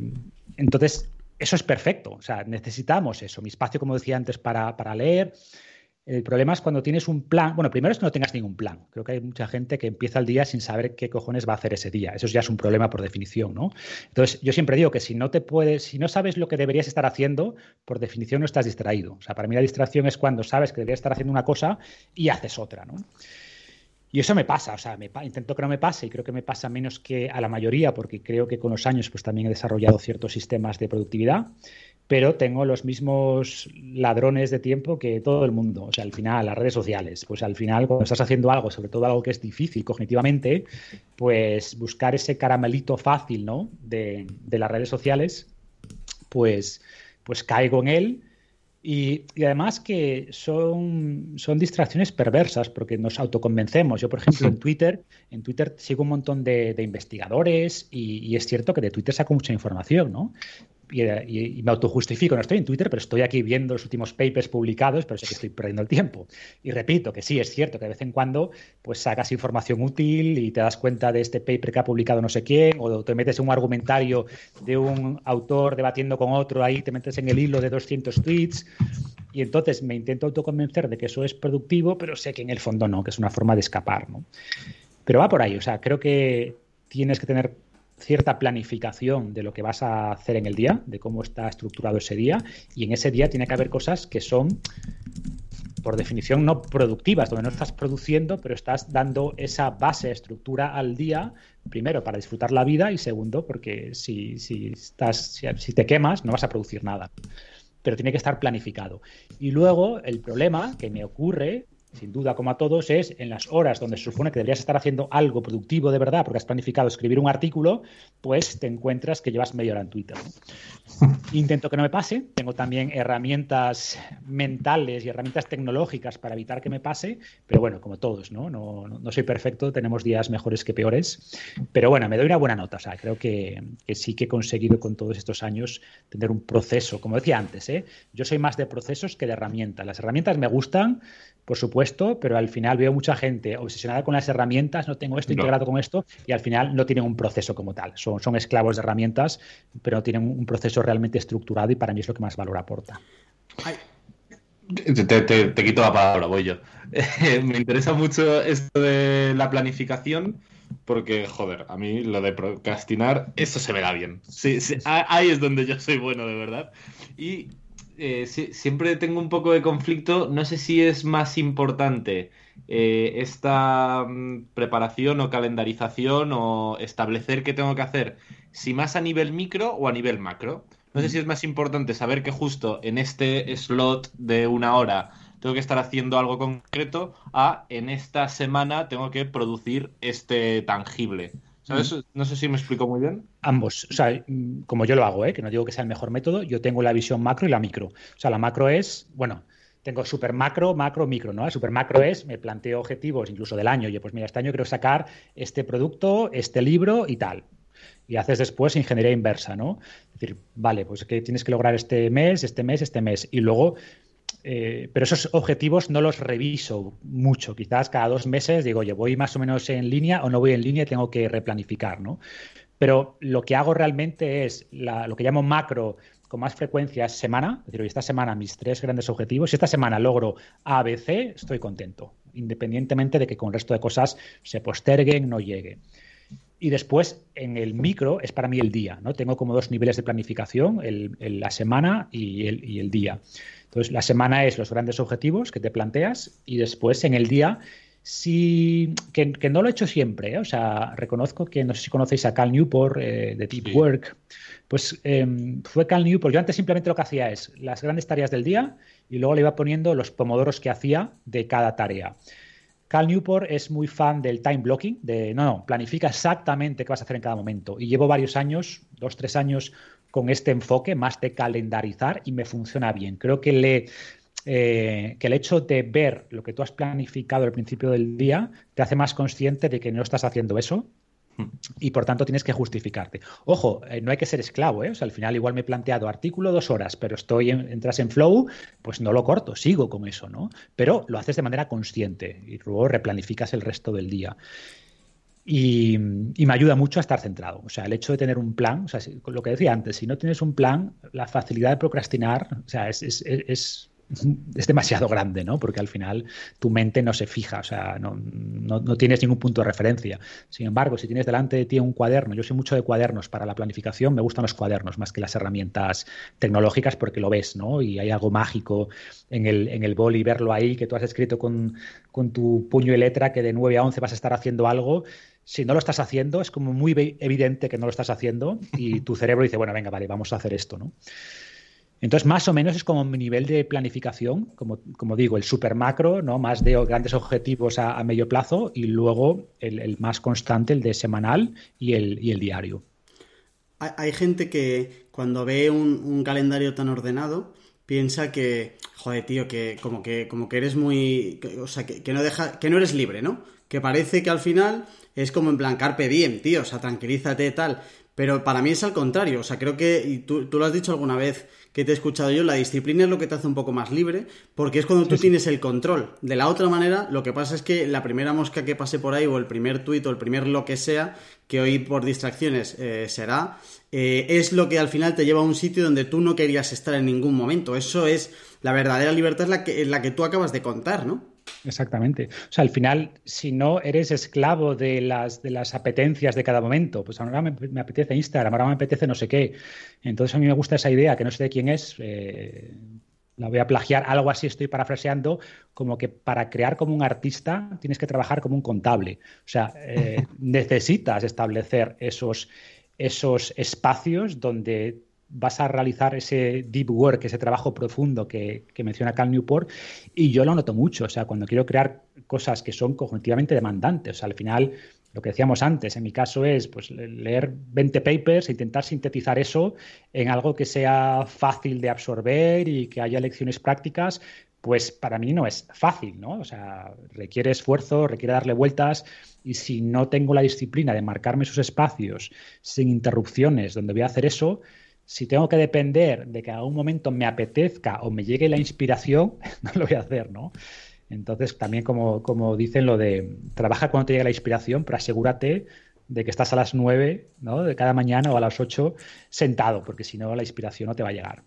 entonces, eso es perfecto. O sea, necesitamos eso. Mi espacio, como decía antes, para, para leer. El problema es cuando tienes un plan. Bueno, primero es que no tengas ningún plan. Creo que hay mucha gente que empieza el día sin saber qué cojones va a hacer ese día. Eso ya es un problema por definición, ¿no? Entonces, yo siempre digo que si no te puedes, si no sabes lo que deberías estar haciendo, por definición no estás distraído. O sea, para mí la distracción es cuando sabes que deberías estar haciendo una cosa y haces otra, ¿no? Y eso me pasa, o sea, me, intento que no me pase y creo que me pasa menos que a la mayoría porque creo que con los años pues también he desarrollado ciertos sistemas de productividad pero tengo los mismos ladrones de tiempo que todo el mundo. O sea, al final, las redes sociales, pues al final cuando estás haciendo algo, sobre todo algo que es difícil cognitivamente, pues buscar ese caramelito fácil, ¿no? De, de las redes sociales, pues, pues caigo en él y, además que son, son distracciones perversas porque nos autoconvencemos. Yo, por ejemplo, en Twitter, en Twitter sigo un montón de, investigadores y, y, es cierto que de Twitter saco mucha información, ¿no? Y, me autojustifico, no estoy en Twitter, pero estoy aquí viendo los últimos papers publicados, pero sé que estoy perdiendo el tiempo. Y repito que sí, es cierto que de vez en cuando pues sacas información útil y te das cuenta de este paper que ha publicado no sé quién, o te metes en un argumentario de un autor debatiendo con otro, ahí te metes en el hilo de 200 tweets, y entonces me intento autoconvencer de que eso es productivo, pero sé que en el fondo no, que es una forma de escapar. Pero va por ahí, o sea, creo que tienes que tener cierta planificación de lo que vas a hacer en el día, de cómo está estructurado ese día, y en ese día tiene que haber cosas que son, por definición, no productivas, donde no estás produciendo, pero estás dando esa base, estructura al día, primero para disfrutar la vida y segundo porque si, si, estás, si te quemas no vas a producir nada pero tiene que estar planificado. Y luego el problema que me ocurre sin duda, como a todos, es en las horas donde se supone que deberías estar haciendo algo productivo de verdad, porque has planificado escribir un artículo, pues te encuentras que llevas media hora en Twitter. [laughs] Intento que no me pase. Tengo también herramientas mentales y herramientas tecnológicas para evitar que me pase, pero bueno, como todos, ¿no? No, no soy perfecto, tenemos días mejores que peores, pero bueno, me doy una buena nota. O sea, creo que, que sí que he conseguido con todos estos años tener un proceso, como decía antes, ¿eh? yo soy más de procesos que de herramientas. Las herramientas me gustan, por supuesto, pero al final veo mucha gente obsesionada con las herramientas, no tengo esto integrado con esto, y al final no tienen un proceso como tal. Son, son esclavos de herramientas, pero no tienen un proceso realmente estructurado y para mí es lo que más valor aporta. Te, quito la palabra, voy yo. [laughs] me interesa mucho esto de la planificación porque, joder, a mí lo de procrastinar, eso se me da bien. Sí, ahí es donde yo soy bueno, de verdad. Y eh, siempre tengo un poco de conflicto. No sé si es más importante eh, esta mm, preparación o calendarización o establecer qué tengo que hacer, si más a nivel micro o a nivel macro. No sé si es más importante saber que justo en este slot de una hora tengo que estar haciendo algo concreto a en esta semana tengo que producir este tangible. No sé si me explico muy bien. Ambos. O sea, como yo lo hago, ¿eh? que no digo que sea el mejor método, yo tengo la visión macro y la micro. O sea, la macro es, bueno, tengo super macro, macro, micro, ¿no? super macro es, me planteo objetivos incluso del año. Oye, pues mira, este año quiero sacar este producto, este libro y tal. Y haces después ingeniería inversa, ¿no? Es decir, vale, pues que tienes que lograr este mes, este mes, este mes. Y luego eh, pero esos objetivos no los reviso mucho. Quizás cada dos meses digo, oye, voy más o menos en línea o no voy en línea y tengo que replanificar, ¿no? Pero lo que hago realmente es lo que llamo macro con más frecuencia semana. Es decir, esta semana mis tres grandes objetivos. Si esta semana logro A, B, C, estoy contento, independientemente de que con el resto de cosas se posterguen, no lleguen. Y después, en el micro, es para mí el día, ¿no? Tengo como dos niveles de planificación, la semana y el, y el día. Entonces, la semana es los grandes objetivos que te planteas y después en el día, sí, que, no lo he hecho siempre, ¿eh? o sea, reconozco que no sé si conocéis a Cal Newport eh, de Deep Work, pues em, fue Cal Newport. Yo antes simplemente lo que hacía es las grandes tareas del día y luego le iba poniendo los pomodoros que hacía de cada tarea. Cal Newport es muy fan del time blocking, de no, no, planifica exactamente qué vas a hacer en cada momento. Y llevo varios años, dos, tres años, con este enfoque más de calendarizar y me funciona bien. Creo que, le, eh, que el hecho de ver lo que tú has planificado al principio del día te hace más consciente de que no estás haciendo eso. Y por tanto tienes que justificarte. Ojo, eh, no hay que ser esclavo, ¿eh? O sea, al final igual me he planteado artículo dos horas, pero estoy en, entras en flow, pues no lo corto, sigo con eso, ¿no? Pero lo haces de manera consciente y luego replanificas el resto del día. Y, me ayuda mucho a estar centrado. O sea, el hecho de tener un plan, o sea, lo que decía antes, si no tienes un plan, la facilidad de procrastinar, o sea, es, es demasiado grande, ¿no? Porque al final tu mente no se fija, o sea, no, no, tienes ningún punto de referencia. Sin embargo, si tienes delante de ti un cuaderno, yo soy mucho de cuadernos para la planificación, me gustan los cuadernos más que las herramientas tecnológicas porque lo ves, ¿no? Y hay algo mágico en el, en el boli, verlo ahí, que tú has escrito con, con tu puño y letra, que de 9 a 11 vas a estar haciendo algo si no lo estás haciendo, es como muy evidente que no lo estás haciendo y tu cerebro dice, bueno, venga, vale, vamos a hacer esto, ¿no? Entonces, más o menos es como mi nivel de planificación, como, digo, el super macro, ¿no? más de grandes objetivos a, medio plazo y luego el, más constante, el de semanal y el, y el diario. Hay, gente que cuando ve un, calendario tan ordenado piensa que, joder, tío, que como que, como que eres muy. o sea, que, no deja, que no eres libre, ¿no? Que parece que al final es como en plan carpe tío, o sea, tranquilízate, tal. Pero para mí es al contrario, o sea, creo que, y tú, tú lo has dicho alguna vez, que te he escuchado yo, la disciplina es lo que te hace un poco más libre, porque es cuando tú tienes el control. De la otra manera, lo que pasa es que la primera mosca que pase por ahí, o el primer tuit, o el primer lo que sea, que hoy por distracciones eh, será, eh, es lo que al final te lleva a un sitio donde tú no querías estar en ningún momento. Eso es, la verdadera libertad es la que, la que tú acabas de contar, ¿no? Exactamente. O sea, al final, si no eres esclavo de las, de las apetencias de cada momento, pues ahora me, apetece Instagram, ahora me apetece no sé qué. Entonces a mí me gusta esa idea, que no sé de quién es, eh, la voy a plagiar, algo así estoy parafraseando, como que para crear como un artista tienes que trabajar como un contable. O sea, eh, [laughs] necesitas establecer esos, esos espacios donde vas a realizar ese deep work, ese trabajo profundo que, menciona Cal Newport, y yo lo noto mucho, o sea, cuando quiero crear cosas que son cognitivamente demandantes, o sea, al final, lo que decíamos antes, en mi caso es pues, leer 20 papers e intentar sintetizar eso en algo que sea fácil de absorber y que haya lecciones prácticas, pues para mí no es fácil, ¿no? O sea, requiere esfuerzo, requiere darle vueltas y si no tengo la disciplina de marcarme esos espacios sin interrupciones donde voy a hacer eso, si tengo que depender de que a algún momento me apetezca o me llegue la inspiración, [laughs] no lo voy a hacer, ¿no? Entonces, también como, como dicen lo de, trabaja cuando te llegue la inspiración, pero asegúrate de que estás a las 9 ¿no? de cada mañana o a las 8 sentado, porque si no la inspiración no te va a llegar.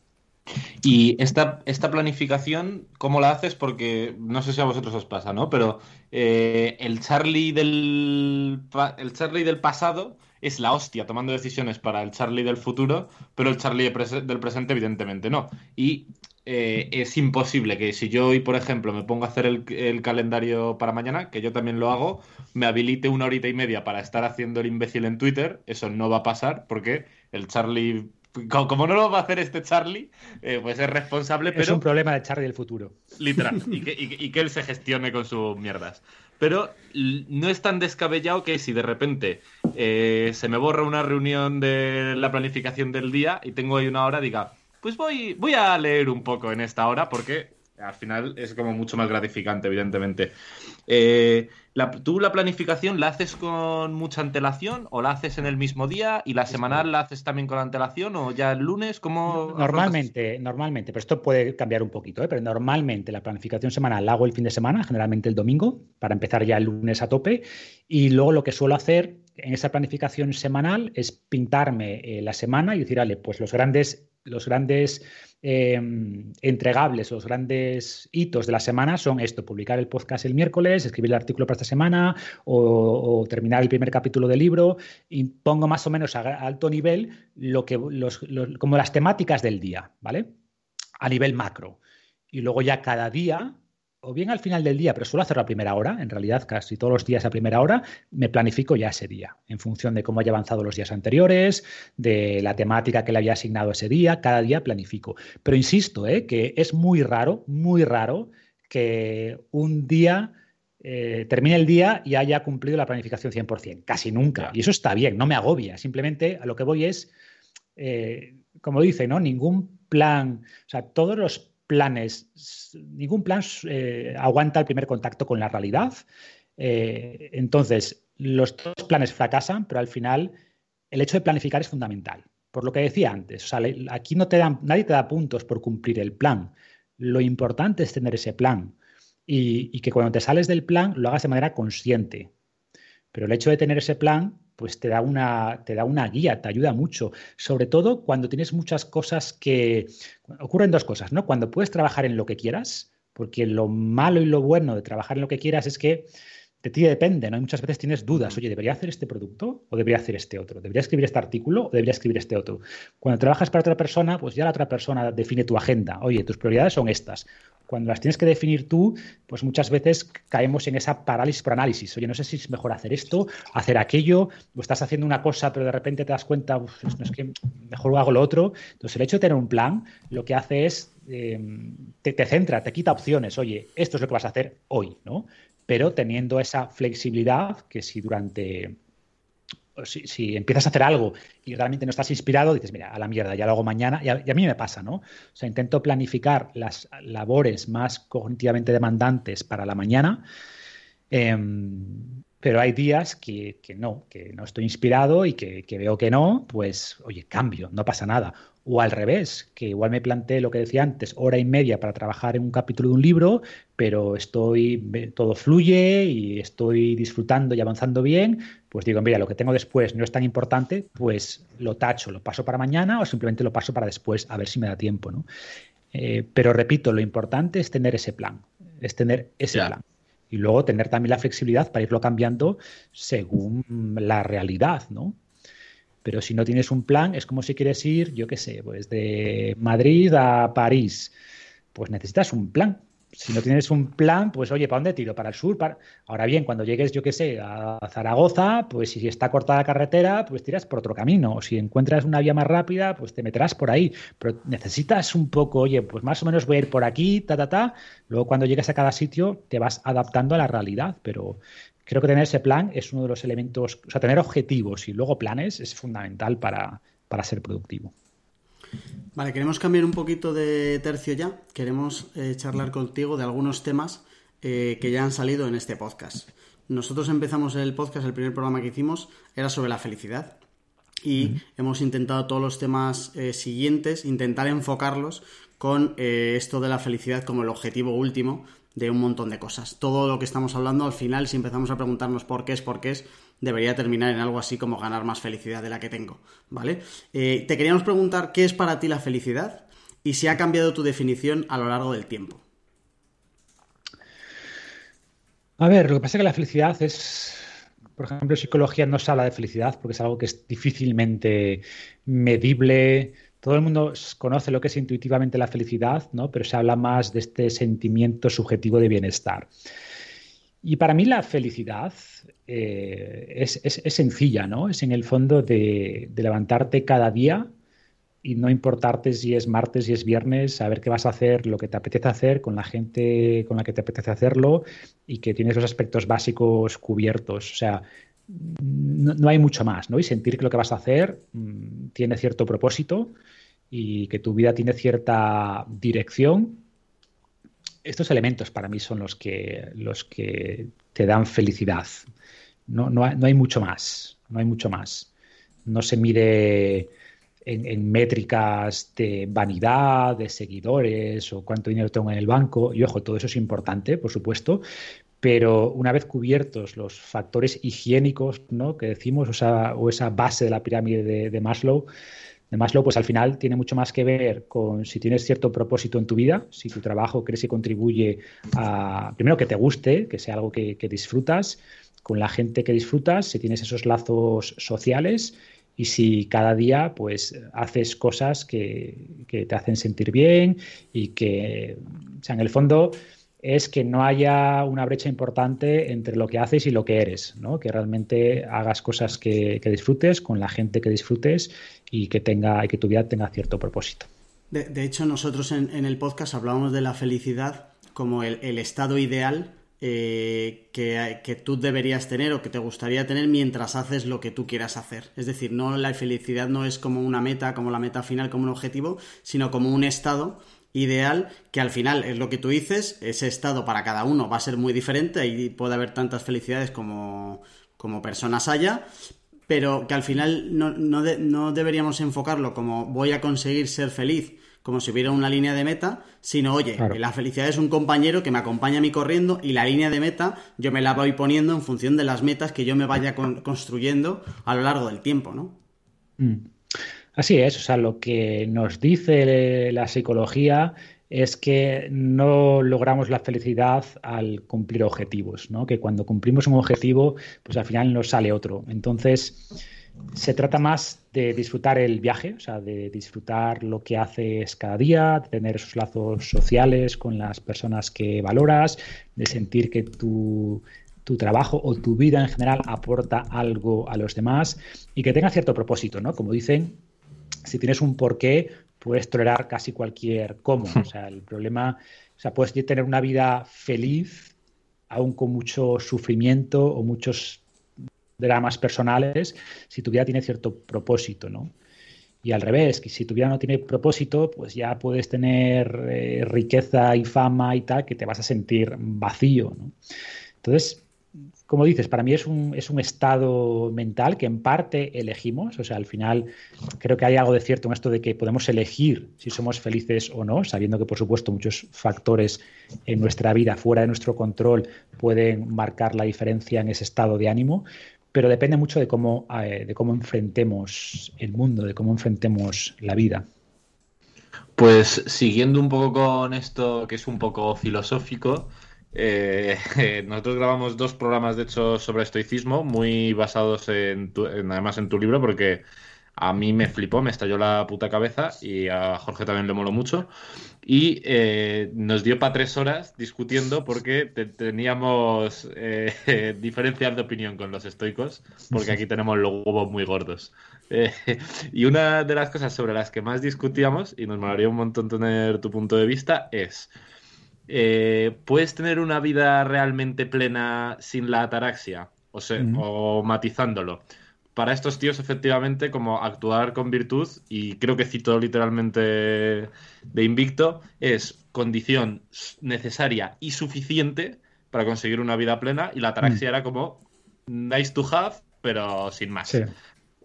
Y esta, esta planificación, ¿cómo la haces? Porque no sé si a vosotros os pasa, ¿no? Pero eh, el Charlie del el Charlie del pasado es la hostia tomando decisiones para el Charlie del futuro, pero el Charlie del presente evidentemente no. Y eh, es imposible que si yo hoy, por ejemplo, me pongo a hacer el, calendario para mañana, que yo también lo hago, me habilite una horita y media para estar haciendo el imbécil en Twitter, eso no va a pasar porque el Charlie como no lo va a hacer este Charlie, eh, pues es responsable, pero... Es un problema de Charlie del futuro. Literal, [laughs] y que, y que, él se gestione con sus mierdas. Pero no es tan descabellado que si de repente eh, se me borra una reunión de la planificación del día y tengo ahí una hora, diga, pues voy, voy a leer un poco en esta hora porque al final es como mucho más gratificante, evidentemente. Eh, ¿Tú la planificación la haces con mucha antelación o la haces en el mismo día y la semanal la haces también con antelación o ya el lunes? ¿Cómo normalmente, normalmente, pero esto puede cambiar un poquito, ¿eh? pero normalmente la planificación semanal la hago el fin de semana, generalmente el domingo, para empezar ya el lunes a tope. Y luego lo que suelo hacer en esa planificación semanal es pintarme eh, la semana y decir, vale, pues los grandes, los grandes Em, entregables, los grandes hitos de la semana son esto, publicar el podcast el miércoles, escribir el artículo para esta semana o, terminar el primer capítulo del libro y pongo más o menos a alto nivel lo que, como las temáticas del día, ¿vale? A nivel macro. Y luego ya cada día o bien al final del día, pero suelo hacerlo a primera hora, en realidad casi todos los días a primera hora, me planifico ya ese día, en función de cómo haya avanzado los días anteriores, de la temática que le había asignado ese día, cada día planifico. Pero insisto, ¿eh? que es muy raro, muy raro que un día eh, termine el día y haya cumplido la planificación 100%, casi nunca. Y eso está bien, no me agobia, simplemente a lo que voy es, eh, como dice, ¿no? ningún plan, o sea, todos los planes, ningún plan eh, aguanta el primer contacto con la realidad. Eh, entonces, los dos planes fracasan, pero al final el hecho de planificar es fundamental. Por lo que decía antes, aquí no te dan, nadie te da puntos por cumplir el plan. Lo importante es tener ese plan y que cuando te sales del plan lo hagas de manera consciente. Pero el hecho de tener ese plan pues te da una, te da una guía, te ayuda mucho. Sobre todo cuando tienes muchas cosas que. Ocurren dos cosas, ¿no? Cuando puedes trabajar en lo que quieras, porque lo malo y lo bueno de trabajar en lo que quieras es que de ti depende, ¿no? muchas veces tienes dudas, oye, ¿debería hacer este producto o debería hacer este otro? ¿Debería escribir este artículo o debería escribir este otro? Cuando trabajas para otra persona, pues ya la otra persona define tu agenda. Oye, tus prioridades son estas. Cuando las tienes que definir tú, pues muchas veces caemos en esa parálisis por análisis. Oye, no sé si es mejor hacer esto, hacer aquello, o estás haciendo una cosa, pero de repente te das cuenta, no es que mejor hago lo otro. Entonces, el hecho de tener un plan lo que hace es em, te, te, centra, te quita opciones. Oye, esto es lo que vas a hacer hoy, ¿no? Pero teniendo esa flexibilidad que si durante si, empiezas a hacer algo y realmente no estás inspirado, dices, mira, a la mierda, ya lo hago mañana. Y a, mí me pasa, ¿no? O sea, intento planificar las labores más cognitivamente demandantes para la mañana, em, pero hay días que, no, que no estoy inspirado y que, que, veo que no, pues, oye, cambio, no pasa nada. O al revés, que igual me planteé lo que decía antes, hora y media para trabajar en un capítulo de un libro, pero estoy, todo fluye y estoy disfrutando y avanzando bien, pues digo, mira, lo que tengo después no es tan importante, pues lo tacho, lo paso para mañana o simplemente lo paso para después, a ver si me da tiempo, ¿no? Eh, pero repito, lo importante es tener ese plan, es tener ese plan. Y luego tener también la flexibilidad para irlo cambiando según la realidad, ¿no? Pero si no tienes un plan, es como si quieres ir, yo qué sé, pues de Madrid a París. Pues necesitas un plan. Si no tienes un plan, pues oye, ¿para dónde tiro? ¿Para el sur? Para... Ahora bien, cuando llegues, yo qué sé, a Zaragoza, pues si está cortada la carretera, pues tiras por otro camino. O si encuentras una vía más rápida, pues te meterás por ahí. Pero necesitas un poco, oye, pues más o menos voy a ir por aquí, ta, ta, ta. Luego cuando llegues a cada sitio, te vas adaptando a la realidad. Pero creo que tener ese plan es uno de los elementos, o sea, tener objetivos y luego planes es fundamental para, ser productivo. Vale, queremos cambiar un poquito de tercio ya. Queremos eh, charlar contigo de algunos temas eh, que ya han salido en este podcast. Nosotros empezamos el podcast, el primer programa que hicimos era sobre la felicidad. Y hemos intentado todos los temas eh, siguientes, intentar enfocarlos con esto de la felicidad como el objetivo último de un montón de cosas. Todo lo que estamos hablando, al final, si empezamos a preguntarnos por qué es, por qué es, debería terminar en algo así como ganar más felicidad de la que tengo, ¿vale? Eh, te queríamos preguntar qué es para ti la felicidad y si ha cambiado tu definición a lo largo del tiempo. A ver, lo que pasa es que la felicidad es, por ejemplo, psicología no se habla de felicidad porque es algo que es difícilmente medible, todo el mundo conoce lo que es intuitivamente la felicidad, ¿no? pero se habla más de este sentimiento subjetivo de bienestar. Y para mí la felicidad eh, es, sencilla, ¿no? Es en el fondo de, levantarte cada día y no importarte si es martes, si es viernes, saber qué vas a hacer, lo que te apetece hacer con la gente con la que te apetece hacerlo y que tienes los aspectos básicos cubiertos. O sea, no, hay mucho más, ¿no? Y sentir que lo que vas a hacer mm, tiene cierto propósito y que tu vida tiene cierta dirección. Estos elementos para mí son los que, los que te dan felicidad. No, no, hay, mucho más, no hay mucho más. No se mide en, métricas de vanidad, de seguidores o cuánto dinero tengo en el banco. Y ojo, todo eso es importante, por supuesto, pero una vez cubiertos los factores higiénicos ¿no? que decimos, o o esa base de la pirámide de, Maslow, de Maslow, pues al final tiene mucho más que ver con si tienes cierto propósito en tu vida, si tu trabajo crees que contribuye a, primero, que te guste, que sea algo que, disfrutas, con la gente que disfrutas, si tienes esos lazos sociales y si cada día pues haces cosas que, que te hacen sentir bien y que, o sea, en el fondo es que no haya una brecha importante entre lo que haces y lo que eres, ¿no? que realmente hagas cosas que, disfrutes con la gente que disfrutes y que, tenga, y que tu vida tenga cierto propósito. De, hecho, nosotros en, el podcast hablábamos de la felicidad como el, estado ideal eh, que, que, tú deberías tener o que te gustaría tener mientras haces lo que tú quieras hacer. Es decir, no la felicidad no es como una meta, como la meta final, como un objetivo, sino como un estado ideal, que al final es lo que tú dices, ese estado para cada uno va a ser muy diferente, ahí puede haber tantas felicidades como, como personas haya, pero que al final no, no, deberíamos enfocarlo como voy a conseguir ser feliz, como si hubiera una línea de meta, sino, oye, la felicidad es un compañero que me acompaña a mí corriendo y la línea de meta yo me la voy poniendo en función de las metas que yo me vaya construyendo a lo largo del tiempo, ¿no? Mm. Así es, o sea, lo que nos dice la psicología es que no logramos la felicidad al cumplir objetivos, ¿no? Que cuando cumplimos un objetivo, pues al final nos sale otro. Entonces, se trata más de disfrutar el viaje, o sea, de disfrutar lo que haces cada día, de tener esos lazos sociales con las personas que valoras, de sentir que tu, tu trabajo o tu vida en general aporta algo a los demás y que tenga cierto propósito, ¿no? Como dicen, si tienes un porqué, puedes tolerar casi cualquier cómo. O sea, el problema, o sea, puedes tener una vida feliz, aún con mucho sufrimiento o muchos dramas personales si tu vida tiene cierto propósito, ¿no? Y al revés, que si tu vida no tiene propósito, pues ya puedes tener eh, riqueza y fama y tal, que te vas a sentir vacío, ¿no? Entonces, como dices, para mí es un, es un estado mental que en parte elegimos, o sea, al final creo que hay algo de cierto en esto de que podemos elegir si somos felices o no, sabiendo que por supuesto muchos factores en nuestra vida fuera de nuestro control pueden marcar la diferencia en ese estado de ánimo, pero depende mucho de cómo, eh, de cómo enfrentemos el mundo, de cómo enfrentemos la vida. Pues siguiendo un poco con esto que es un poco filosófico, eh, [laughs] nosotros grabamos dos programas, de hecho, sobre estoicismo, muy basados en, además en tu libro, porque a mí me flipó, me estalló la puta cabeza y a Jorge también le moló mucho. Y eh, nos dio para tres horas discutiendo porque teníamos eh, [laughs] diferencias de opinión con los estoicos, porque aquí tenemos los huevos muy gordos. [laughs] Y una de las cosas sobre las que más discutíamos, y nos molaría un montón tener tu punto de vista, es, ¿puedes tener una vida realmente plena sin la ataraxia? O, sea, o matizándolo para estos tíos, efectivamente, como actuar con virtud, y creo que cito literalmente de Invicto, es condición necesaria y suficiente para conseguir una vida plena, y la ataraxia mm. era como nice to have, pero sin más.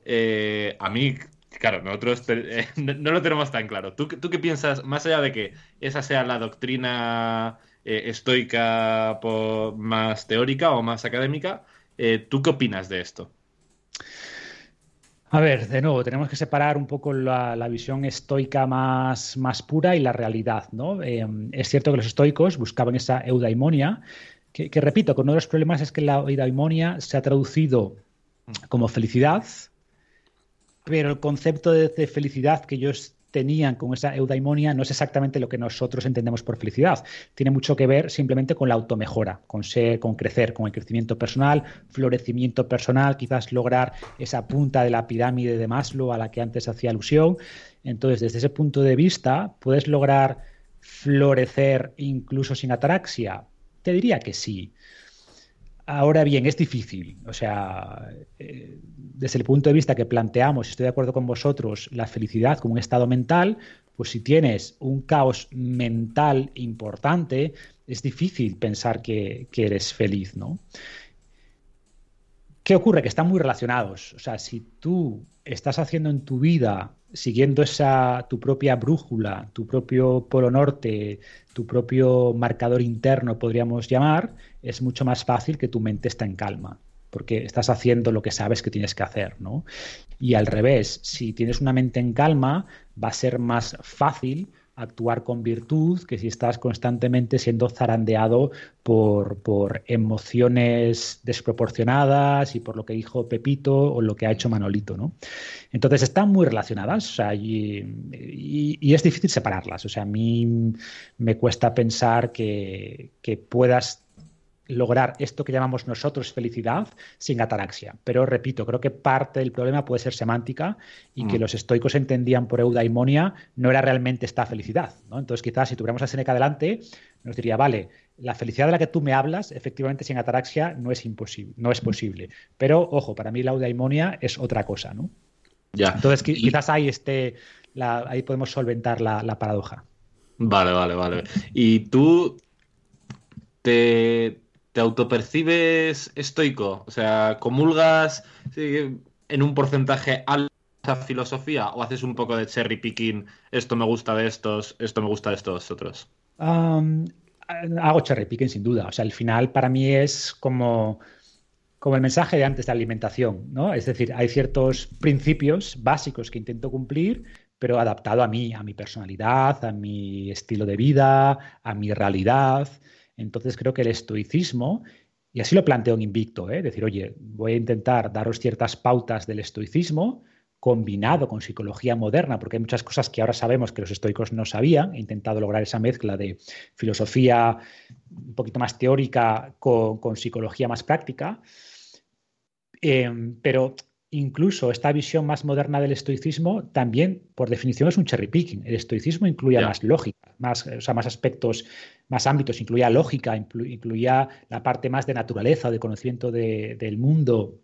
Eh, a mí, claro, nosotros eh, [laughs] no, lo tenemos tan claro. ¿Tú, ¿Tú, qué piensas, más allá de que esa sea la doctrina eh, estoica más teórica o más académica, ¿tú qué opinas de esto? A ver, de nuevo, tenemos que separar un poco la, visión estoica más, más, pura y la realidad, ¿no? Eh, es cierto que los estoicos buscaban esa eudaimonia, que, repito, que uno de los problemas es que la eudaimonia se ha traducido como felicidad, pero el concepto de, felicidad que ellos tenían con esa eudaimonia no es exactamente lo que nosotros entendemos por felicidad. Tiene mucho que ver simplemente con la automejora, con ser, con crecer, con el crecimiento personal, florecimiento personal, quizás lograr esa punta de la pirámide de Maslow a la que antes hacía alusión. Entonces, desde ese punto de vista, ¿puedes lograr florecer incluso sin ataraxia? Te diría que sí. Ahora bien, es difícil. O sea, eh, desde el punto de vista que planteamos, estoy de acuerdo con vosotros, la felicidad como un estado mental, pues si tienes un caos mental importante, es difícil pensar que, que eres feliz, ¿no? ¿Qué ocurre? Que están muy relacionados. O sea, si tú estás haciendo en tu vida, siguiendo esa tu propia brújula, tu propio polo norte, tu propio marcador interno, podríamos llamar, es mucho más fácil que tu mente esté en calma, porque estás haciendo lo que sabes que tienes que hacer, ¿no? Y al revés, si tienes una mente en calma, va a ser más fácil actuar con virtud que si estás constantemente siendo zarandeado por, por, emociones desproporcionadas y por lo que dijo Pepito o lo que ha hecho Manolito, ¿no? Entonces están muy relacionadas y, es difícil separarlas. O sea, a mí me cuesta pensar que, que puedas lograr esto que llamamos nosotros felicidad sin ataraxia. Pero repito, creo que parte del problema puede ser semántica y que mm. los estoicos entendían por eudaimonia no era realmente esta felicidad. Entonces, quizás si tuviéramos a Seneca delante, nos diría, vale, la felicidad de la que tú me hablas, efectivamente sin ataraxia no es imposible, no es posible. Pero, ojo, para mí la eudaimonia es otra cosa, ¿no? Ya. Entonces, quizás ahí, este, ahí podemos solventar la, la paradoja. Vale, vale, vale. Y tú te, ¿Te autopercibes estoico? O sea, ¿comulgas en un porcentaje alto esa filosofía o haces un poco de cherry picking? Esto me gusta de estos, esto me gusta de estos otros. hago cherry picking sin duda. O sea, al final para mí es como como el mensaje de antes de alimentación, ¿no? Es decir, hay ciertos principios básicos que intento cumplir, pero adaptado a mí, a mi personalidad, a mi estilo de vida, a mi realidad. Entonces creo que el estoicismo, y así lo planteo en Invicto, ¿eh? decir, oye, voy a intentar daros ciertas pautas del estoicismo combinado con psicología moderna, porque hay muchas cosas que ahora sabemos que los estoicos no sabían. He intentado lograr esa mezcla de filosofía un poquito más teórica con, psicología más práctica. Em, pero incluso esta visión más moderna del estoicismo también, por definición, es un cherry picking. El estoicismo incluía más lógica, más, o sea, más aspectos, más ámbitos, incluía lógica, incluía la parte más de naturaleza, de conocimiento del mundo.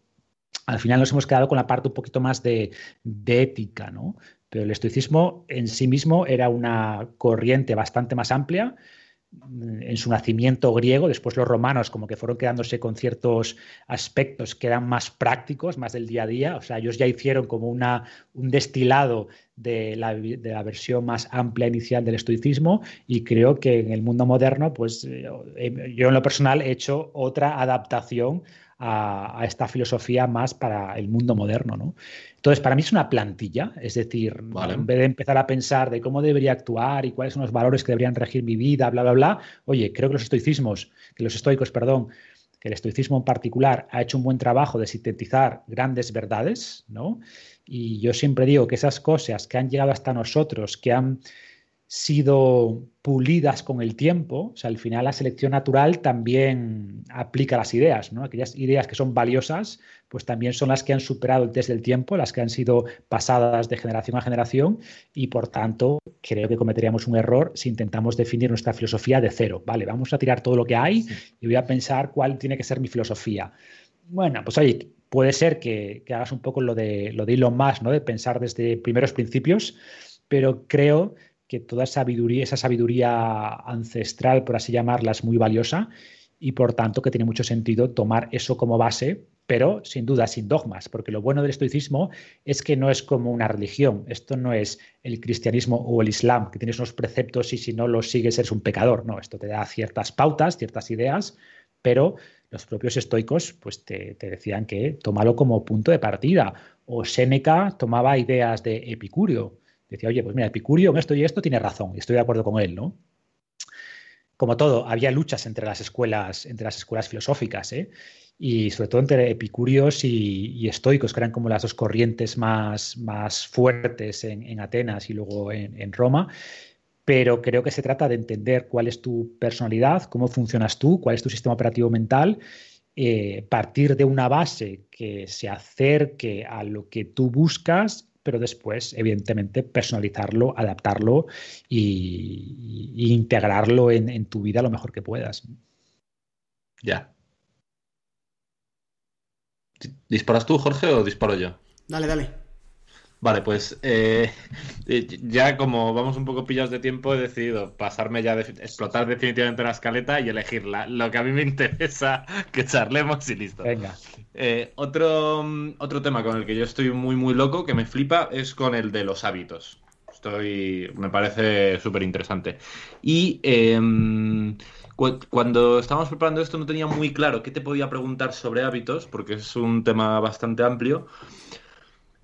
Al final nos hemos quedado con la parte un poquito más de, de ética, ¿no? Pero el estoicismo en sí mismo era una corriente bastante más amplia en su nacimiento griego, después los romanos como que fueron quedándose con ciertos aspectos que eran más prácticos, más del día a día, o sea, ellos ya hicieron como una, un destilado de la, de la, versión más amplia inicial del estoicismo y creo que en el mundo moderno, pues eh, yo en lo personal he hecho otra adaptación a, esta filosofía más para el mundo moderno. ¿no? Entonces, para mí es una plantilla, es decir, en vez de empezar a pensar de cómo debería actuar y cuáles son los valores que deberían regir mi vida, bla, bla, bla, oye, creo que los estoicismos, que los estoicos, perdón, que el estoicismo en particular ha hecho un buen trabajo de sintetizar grandes verdades, ¿no? Y yo siempre digo que esas cosas que han llegado hasta nosotros, que han sido pulidas con el tiempo. O sea, al final la selección natural también aplica las ideas, ¿no? Aquellas ideas que son valiosas, pues también son las que han superado el test del tiempo, las que han sido pasadas de generación a generación y por tanto creo que cometeríamos un error si intentamos definir nuestra filosofía de cero. Vale, vamos a tirar todo lo que hay y voy a pensar cuál tiene que ser mi filosofía. Bueno, pues oye, puede ser que, hagas un poco lo de, lo de Elon Musk, ¿no? De pensar desde primeros principios, pero creo que toda sabiduría, esa sabiduría ancestral, por así llamarla, es muy valiosa y por tanto que tiene mucho sentido tomar eso como base, pero sin duda sin dogmas, porque lo bueno del estoicismo es que no es como una religión, esto no es el cristianismo o el islam, que tienes unos preceptos y si no los sigues eres un pecador, no, esto te da ciertas pautas, ciertas ideas, pero los propios estoicos pues te, te decían que tómalo como punto de partida, o Séneca tomaba ideas de Epicurio, Decía, oye, pues mira, Epicurio en esto y esto tiene razón, y estoy de acuerdo con él, ¿no? Como todo, había luchas entre las escuelas, entre las escuelas filosóficas, ¿eh? y sobre todo entre epicúreos y, estoicos, que eran como las dos corrientes más, más fuertes en, Atenas y luego en, Roma. Pero creo que se trata de entender cuál es tu personalidad, cómo funcionas tú, cuál es tu sistema operativo mental, eh, partir de una base que se acerque a lo que tú buscas pero después, evidentemente, personalizarlo, adaptarlo y, integrarlo en, tu vida lo mejor que puedas. Ya. ¿Disparas tú, Jorge, o disparo yo? Dale, dale. Vale, pues eh, ya como vamos un poco pillados de tiempo, he decidido pasarme ya, de, explotar definitivamente la escaleta y elegir lo que a mí me interesa [laughs] que charlemos y listo. Venga. Eh, otro, otro tema con el que yo estoy muy, muy loco, que me flipa, es con el de los hábitos. Estoy, me parece súper interesante. Y em, cuando estábamos preparando esto no tenía muy claro qué te podía preguntar sobre hábitos, porque es un tema bastante amplio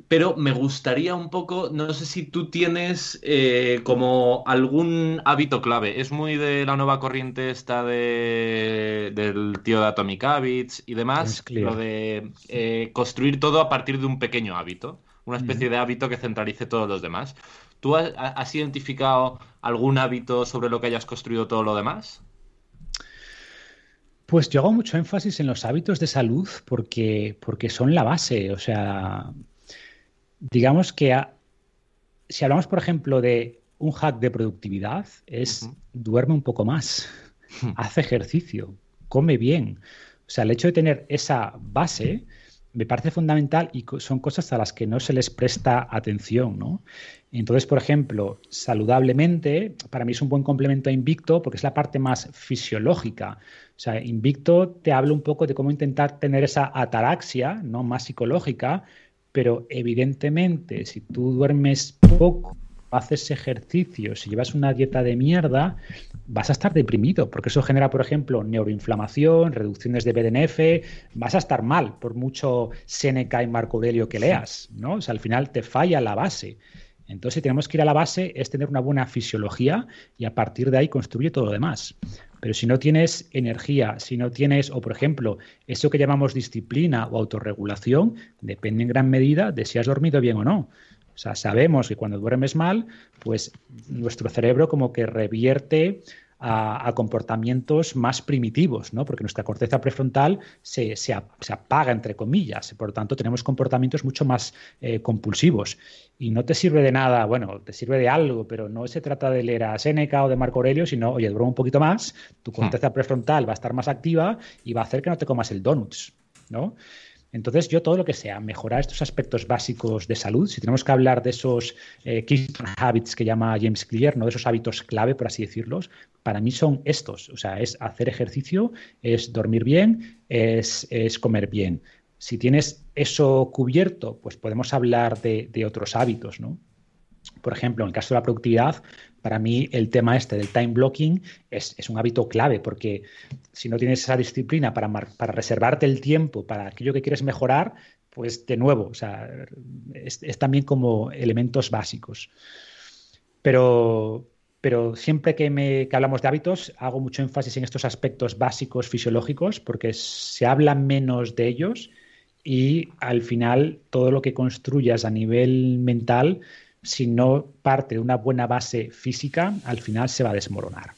pero me gustaría un poco, no sé si tú tienes eh, como algún hábito clave. Es muy de la nueva corriente esta de, del tío de Atomic Habits y demás, lo de eh, construir todo a partir de un pequeño hábito, una especie de hábito que centralice todos los demás. ¿Tú has, identificado algún hábito sobre lo que hayas construido todo lo demás? Pues yo hago mucho énfasis en los hábitos de salud porque, porque son la base. O sea, digamos que si hablamos, por ejemplo, de un hack de productividad, es duerme un poco más, hace ejercicio, come bien. O sea, el hecho de tener esa base me parece fundamental y son cosas a las que no se les presta atención, ¿no? Entonces, por ejemplo, saludablemente, para mí es un buen complemento a Invicto porque es la parte más fisiológica. O sea, Invicto te habla un poco de cómo intentar tener esa ataraxia, ¿no? Más psicológica, pero evidentemente si tú duermes poco haces ejercicio, si llevas una dieta de mierda, vas a estar deprimido, porque eso genera, por ejemplo, neuroinflamación, reducciones de BDNF, vas a estar mal por mucho Seneca y Marco Aurelio que leas, ¿no? O sea, al final te falla la base. Entonces, tenemos que ir a la base, es tener una buena fisiología y a partir de ahí construye todo lo demás. Pero si no tienes energía, si no tienes, o por ejemplo, eso que llamamos disciplina o autorregulación, depende en gran medida de si has dormido bien o no. O sea, sabemos que cuando duermes mal, pues nuestro cerebro como que revierte a, comportamientos más primitivos, ¿no? Porque nuestra corteza prefrontal se, apaga, entre comillas, por lo tanto tenemos comportamientos mucho más eh, compulsivos. Y no te sirve de nada, bueno, te sirve de algo, pero no se trata de leer a Seneca o de Marco Aurelio, sino, oye, duerme un poquito más, tu hmm. corteza prefrontal va a estar más activa y va a hacer que no te comas el donuts, ¿no? Entonces, yo todo lo que sea mejorar estos aspectos básicos de salud, si tenemos que hablar de esos eh, habits que llama James Clear, ¿no? de esos hábitos clave, por así decirlos, para mí son estos. O sea, es hacer ejercicio, es dormir bien, es, comer bien. Si tienes eso cubierto, pues podemos hablar de, de otros hábitos, ¿no? Por ejemplo, en el caso de la productividad, para mí el tema este del time blocking es, un hábito clave, porque si no tienes esa disciplina para, para, reservarte el tiempo para aquello que quieres mejorar, pues de nuevo, o sea, es, también como elementos básicos. Pero, pero siempre que, me, que hablamos de hábitos, hago mucho énfasis en estos aspectos básicos fisiológicos, porque se habla menos de ellos y al final todo lo que construyas a nivel mental si no parte de una buena base física, al final se va a desmoronar.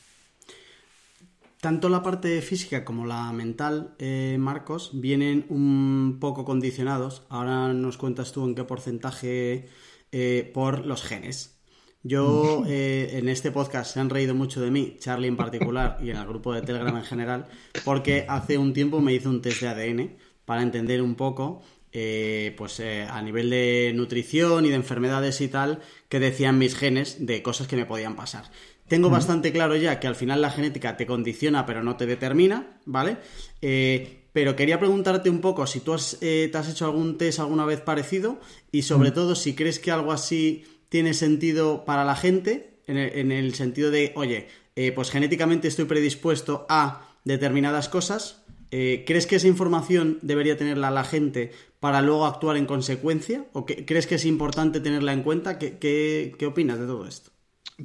Tanto la parte física como la mental, eh, Marcos, vienen un poco condicionados. Ahora nos cuentas tú en qué porcentaje eh, por los genes. Yo eh, en este podcast se han reído mucho de mí, Charlie en particular y en el grupo de Telegram en general, porque hace un tiempo me hice un test de ADN para entender un poco eh, pues eh, a nivel de nutrición y de enfermedades y tal, que decían mis genes de cosas que me podían pasar. Tengo bastante claro ya que al final la genética te condiciona pero no te determina, ¿vale? Eh, pero quería preguntarte un poco si tú te has hecho algún test alguna vez parecido y sobre todo si crees que algo así tiene sentido para la gente, en el, en el sentido de, oye, pues genéticamente estoy predispuesto a determinadas cosas, ¿Crees que esa información debería tenerla la gente para luego actuar en consecuencia? ¿O crees que es importante tenerla en cuenta? ¿Qué, opinas de todo esto?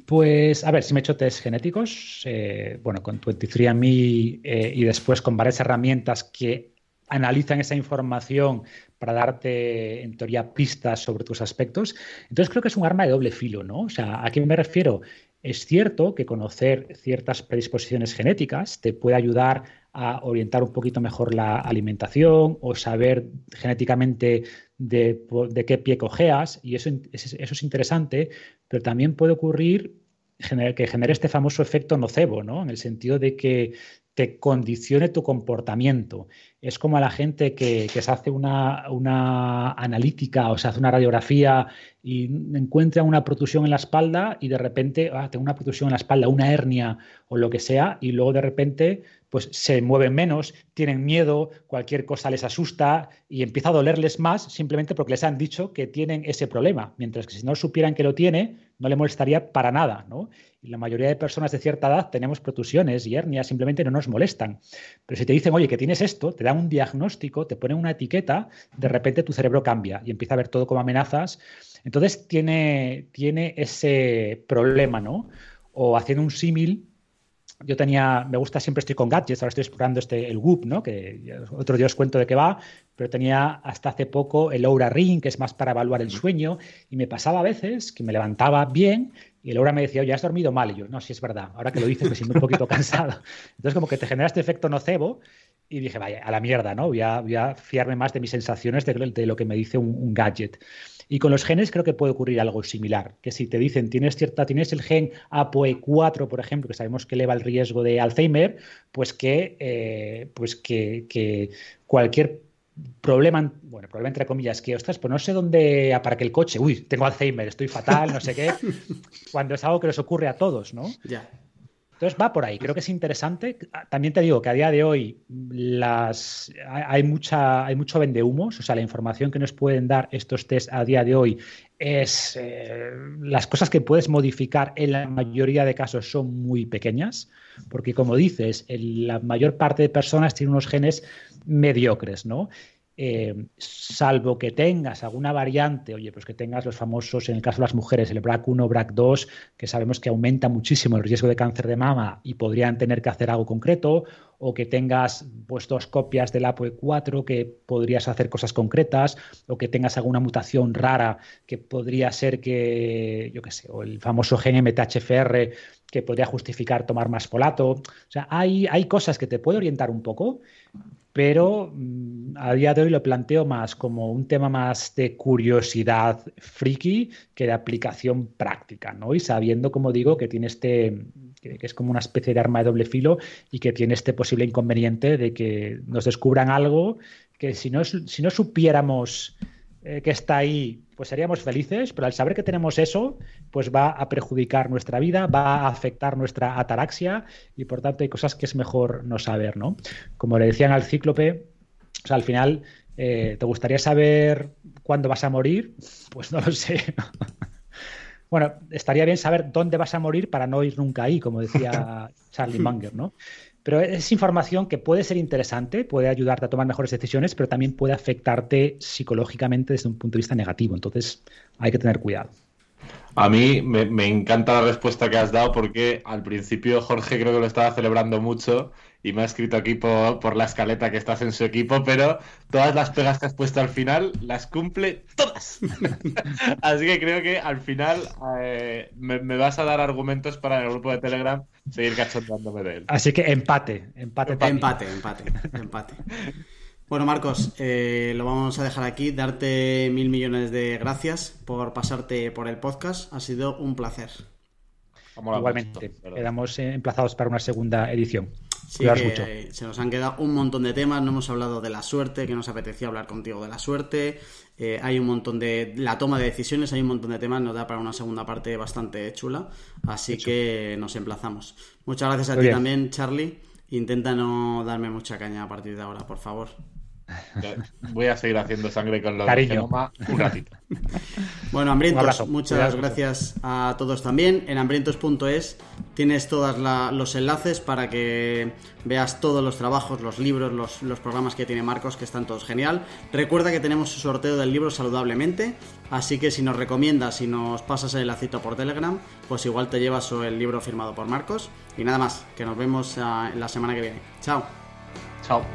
Pues, a ver, si me he hecho test genéticos, eh, bueno, con 23andMe eh, y después con varias herramientas que analizan esa información para darte, en teoría, pistas sobre tus aspectos. Entonces creo que es un arma de doble filo, ¿no? O sea, ¿a qué me refiero? Es cierto que conocer ciertas predisposiciones genéticas te puede ayudar a orientar un poquito mejor la alimentación o saber genéticamente de, qué pie cojeas, y eso, eso es interesante, pero también puede ocurrir que genere este famoso efecto nocebo, ¿no? En el sentido de que te condicione tu comportamiento. Es como a la gente que, se hace una, una, analítica o se hace una radiografía y encuentra una protusión en la espalda y de repente, ah, tengo una protusión en la espalda, una hernia o lo que sea, y luego de repente pues se mueven menos, tienen miedo, cualquier cosa les asusta y empieza a dolerles más simplemente porque les han dicho que tienen ese problema, mientras que si no supieran que lo tiene, no le molestaría para nada, ¿no? Y la mayoría de personas de cierta edad tenemos protusiones y hernias, simplemente no nos molestan. Pero si te dicen, oye, que tienes esto, te dan un diagnóstico, te ponen una etiqueta, de repente tu cerebro cambia y empieza a ver todo como amenazas. Entonces tiene, tiene ese problema, ¿no? O haciendo un símil, yo tenía, me gusta siempre estoy con gadgets, ahora estoy explorando este, el Whoop, ¿no? Que otro día os cuento de qué va, pero tenía hasta hace poco el Aura Ring, que es más para evaluar el sueño, y me pasaba a veces que me levantaba bien y el Aura me decía, oye, has dormido mal, y yo, no, si es verdad, ahora que lo dices me siento un poquito [laughs] cansado. Entonces como que te genera este efecto nocebo y dije, vaya, a la mierda, ¿no? Voy a, voy a fiarme más de mis sensaciones de, de lo que me dice un gadget. Y con los genes creo que puede ocurrir algo similar, que si te dicen tienes cierta, tienes el gen APOE4, por ejemplo, que sabemos que eleva el riesgo de Alzheimer, pues que, eh, pues que, cualquier problema, bueno, problema entre comillas, que, ostras, pues no sé dónde aparque el coche, uy, tengo Alzheimer, estoy fatal, no sé qué, [laughs] cuando es algo que les ocurre a todos, ¿no? Ya. Entonces va por ahí, creo que es interesante. También te digo que a día de hoy las, hay, mucha, hay mucho vendehumos, o sea, la información que nos pueden dar estos test a día de hoy es eh, las cosas que puedes modificar en la mayoría de casos son muy pequeñas, porque como dices, la mayor parte de personas tienen unos genes mediocres, ¿no? Eh, salvo que tengas alguna variante, oye, pues que tengas los famosos, en el caso de las mujeres, el BRAC1, BRAC2, que sabemos que aumenta muchísimo el riesgo de cáncer de mama y podrían tener que hacer algo concreto, o que tengas pues, dos copias del APOE4 que podrías hacer cosas concretas, o que tengas alguna mutación rara que podría ser que, yo qué sé, o el famoso gen MTHFR que podría justificar tomar más folato. O sea, hay, hay cosas que te puede orientar un poco, pero mm, a día de hoy lo planteo más como un tema más de curiosidad friki que de aplicación práctica, ¿no? Y sabiendo, como digo, que tiene este, que, es como una especie de arma de doble filo y que tiene este posible inconveniente de que nos descubran algo que si no, si no supiéramos eh, que está ahí, pues seríamos felices, pero al saber que tenemos eso, pues va a perjudicar nuestra vida, va a afectar nuestra ataraxia y por tanto hay cosas que es mejor no saber, ¿no? Como le decían al cíclope, o sea, al final, eh, ¿te gustaría saber cuándo vas a morir? Pues no lo sé. Bueno, estaría bien saber dónde vas a morir para no ir nunca ahí, como decía [laughs] Charlie Munger, ¿no? Pero es información que puede ser interesante, puede ayudarte a tomar mejores decisiones, pero también puede afectarte psicológicamente desde un punto de vista negativo. Entonces hay que tener cuidado. A mí me, encanta la respuesta que has dado porque al principio Jorge creo que lo estaba celebrando mucho y me ha escrito aquí por, la escaleta que estás en su equipo, pero todas las pegas que has puesto al final las cumple todas. [laughs] Así que creo que al final eh, me, vas a dar argumentos para en el grupo de Telegram seguir cachondándome de él. Así que empate, empate. Empate, empate, empate. Bueno, Marcos, eh, lo vamos a dejar aquí. Darte mil millones de gracias por pasarte por el podcast. Ha sido un placer. Igualmente, quedamos emplazados para una segunda edición. Sí, se nos han quedado un montón de temas. No hemos hablado de la suerte, que nos apetecía hablar contigo de la suerte. Eh, hay un montón de. La toma de decisiones, hay un montón de temas. Nos da para una segunda parte bastante chula. Así que nos emplazamos. Muchas gracias a ti también, Charlie. Intenta no darme mucha caña a partir de ahora, por favor. Voy a seguir haciendo sangre con los Cariño. un ratito. [laughs] Bueno, Hambrientos, muchas gracias a todos también. En hambrientos.es tienes todos los enlaces para que veas todos los trabajos, los libros, los, programas que tiene Marcos, que están todos genial. Recuerda que tenemos su sorteo del libro saludablemente, así que si nos recomiendas, si nos pasas el lacito por Telegram, pues igual te llevas el libro firmado por Marcos. Y nada más, que nos vemos ah, la semana que viene. Chao. Chao.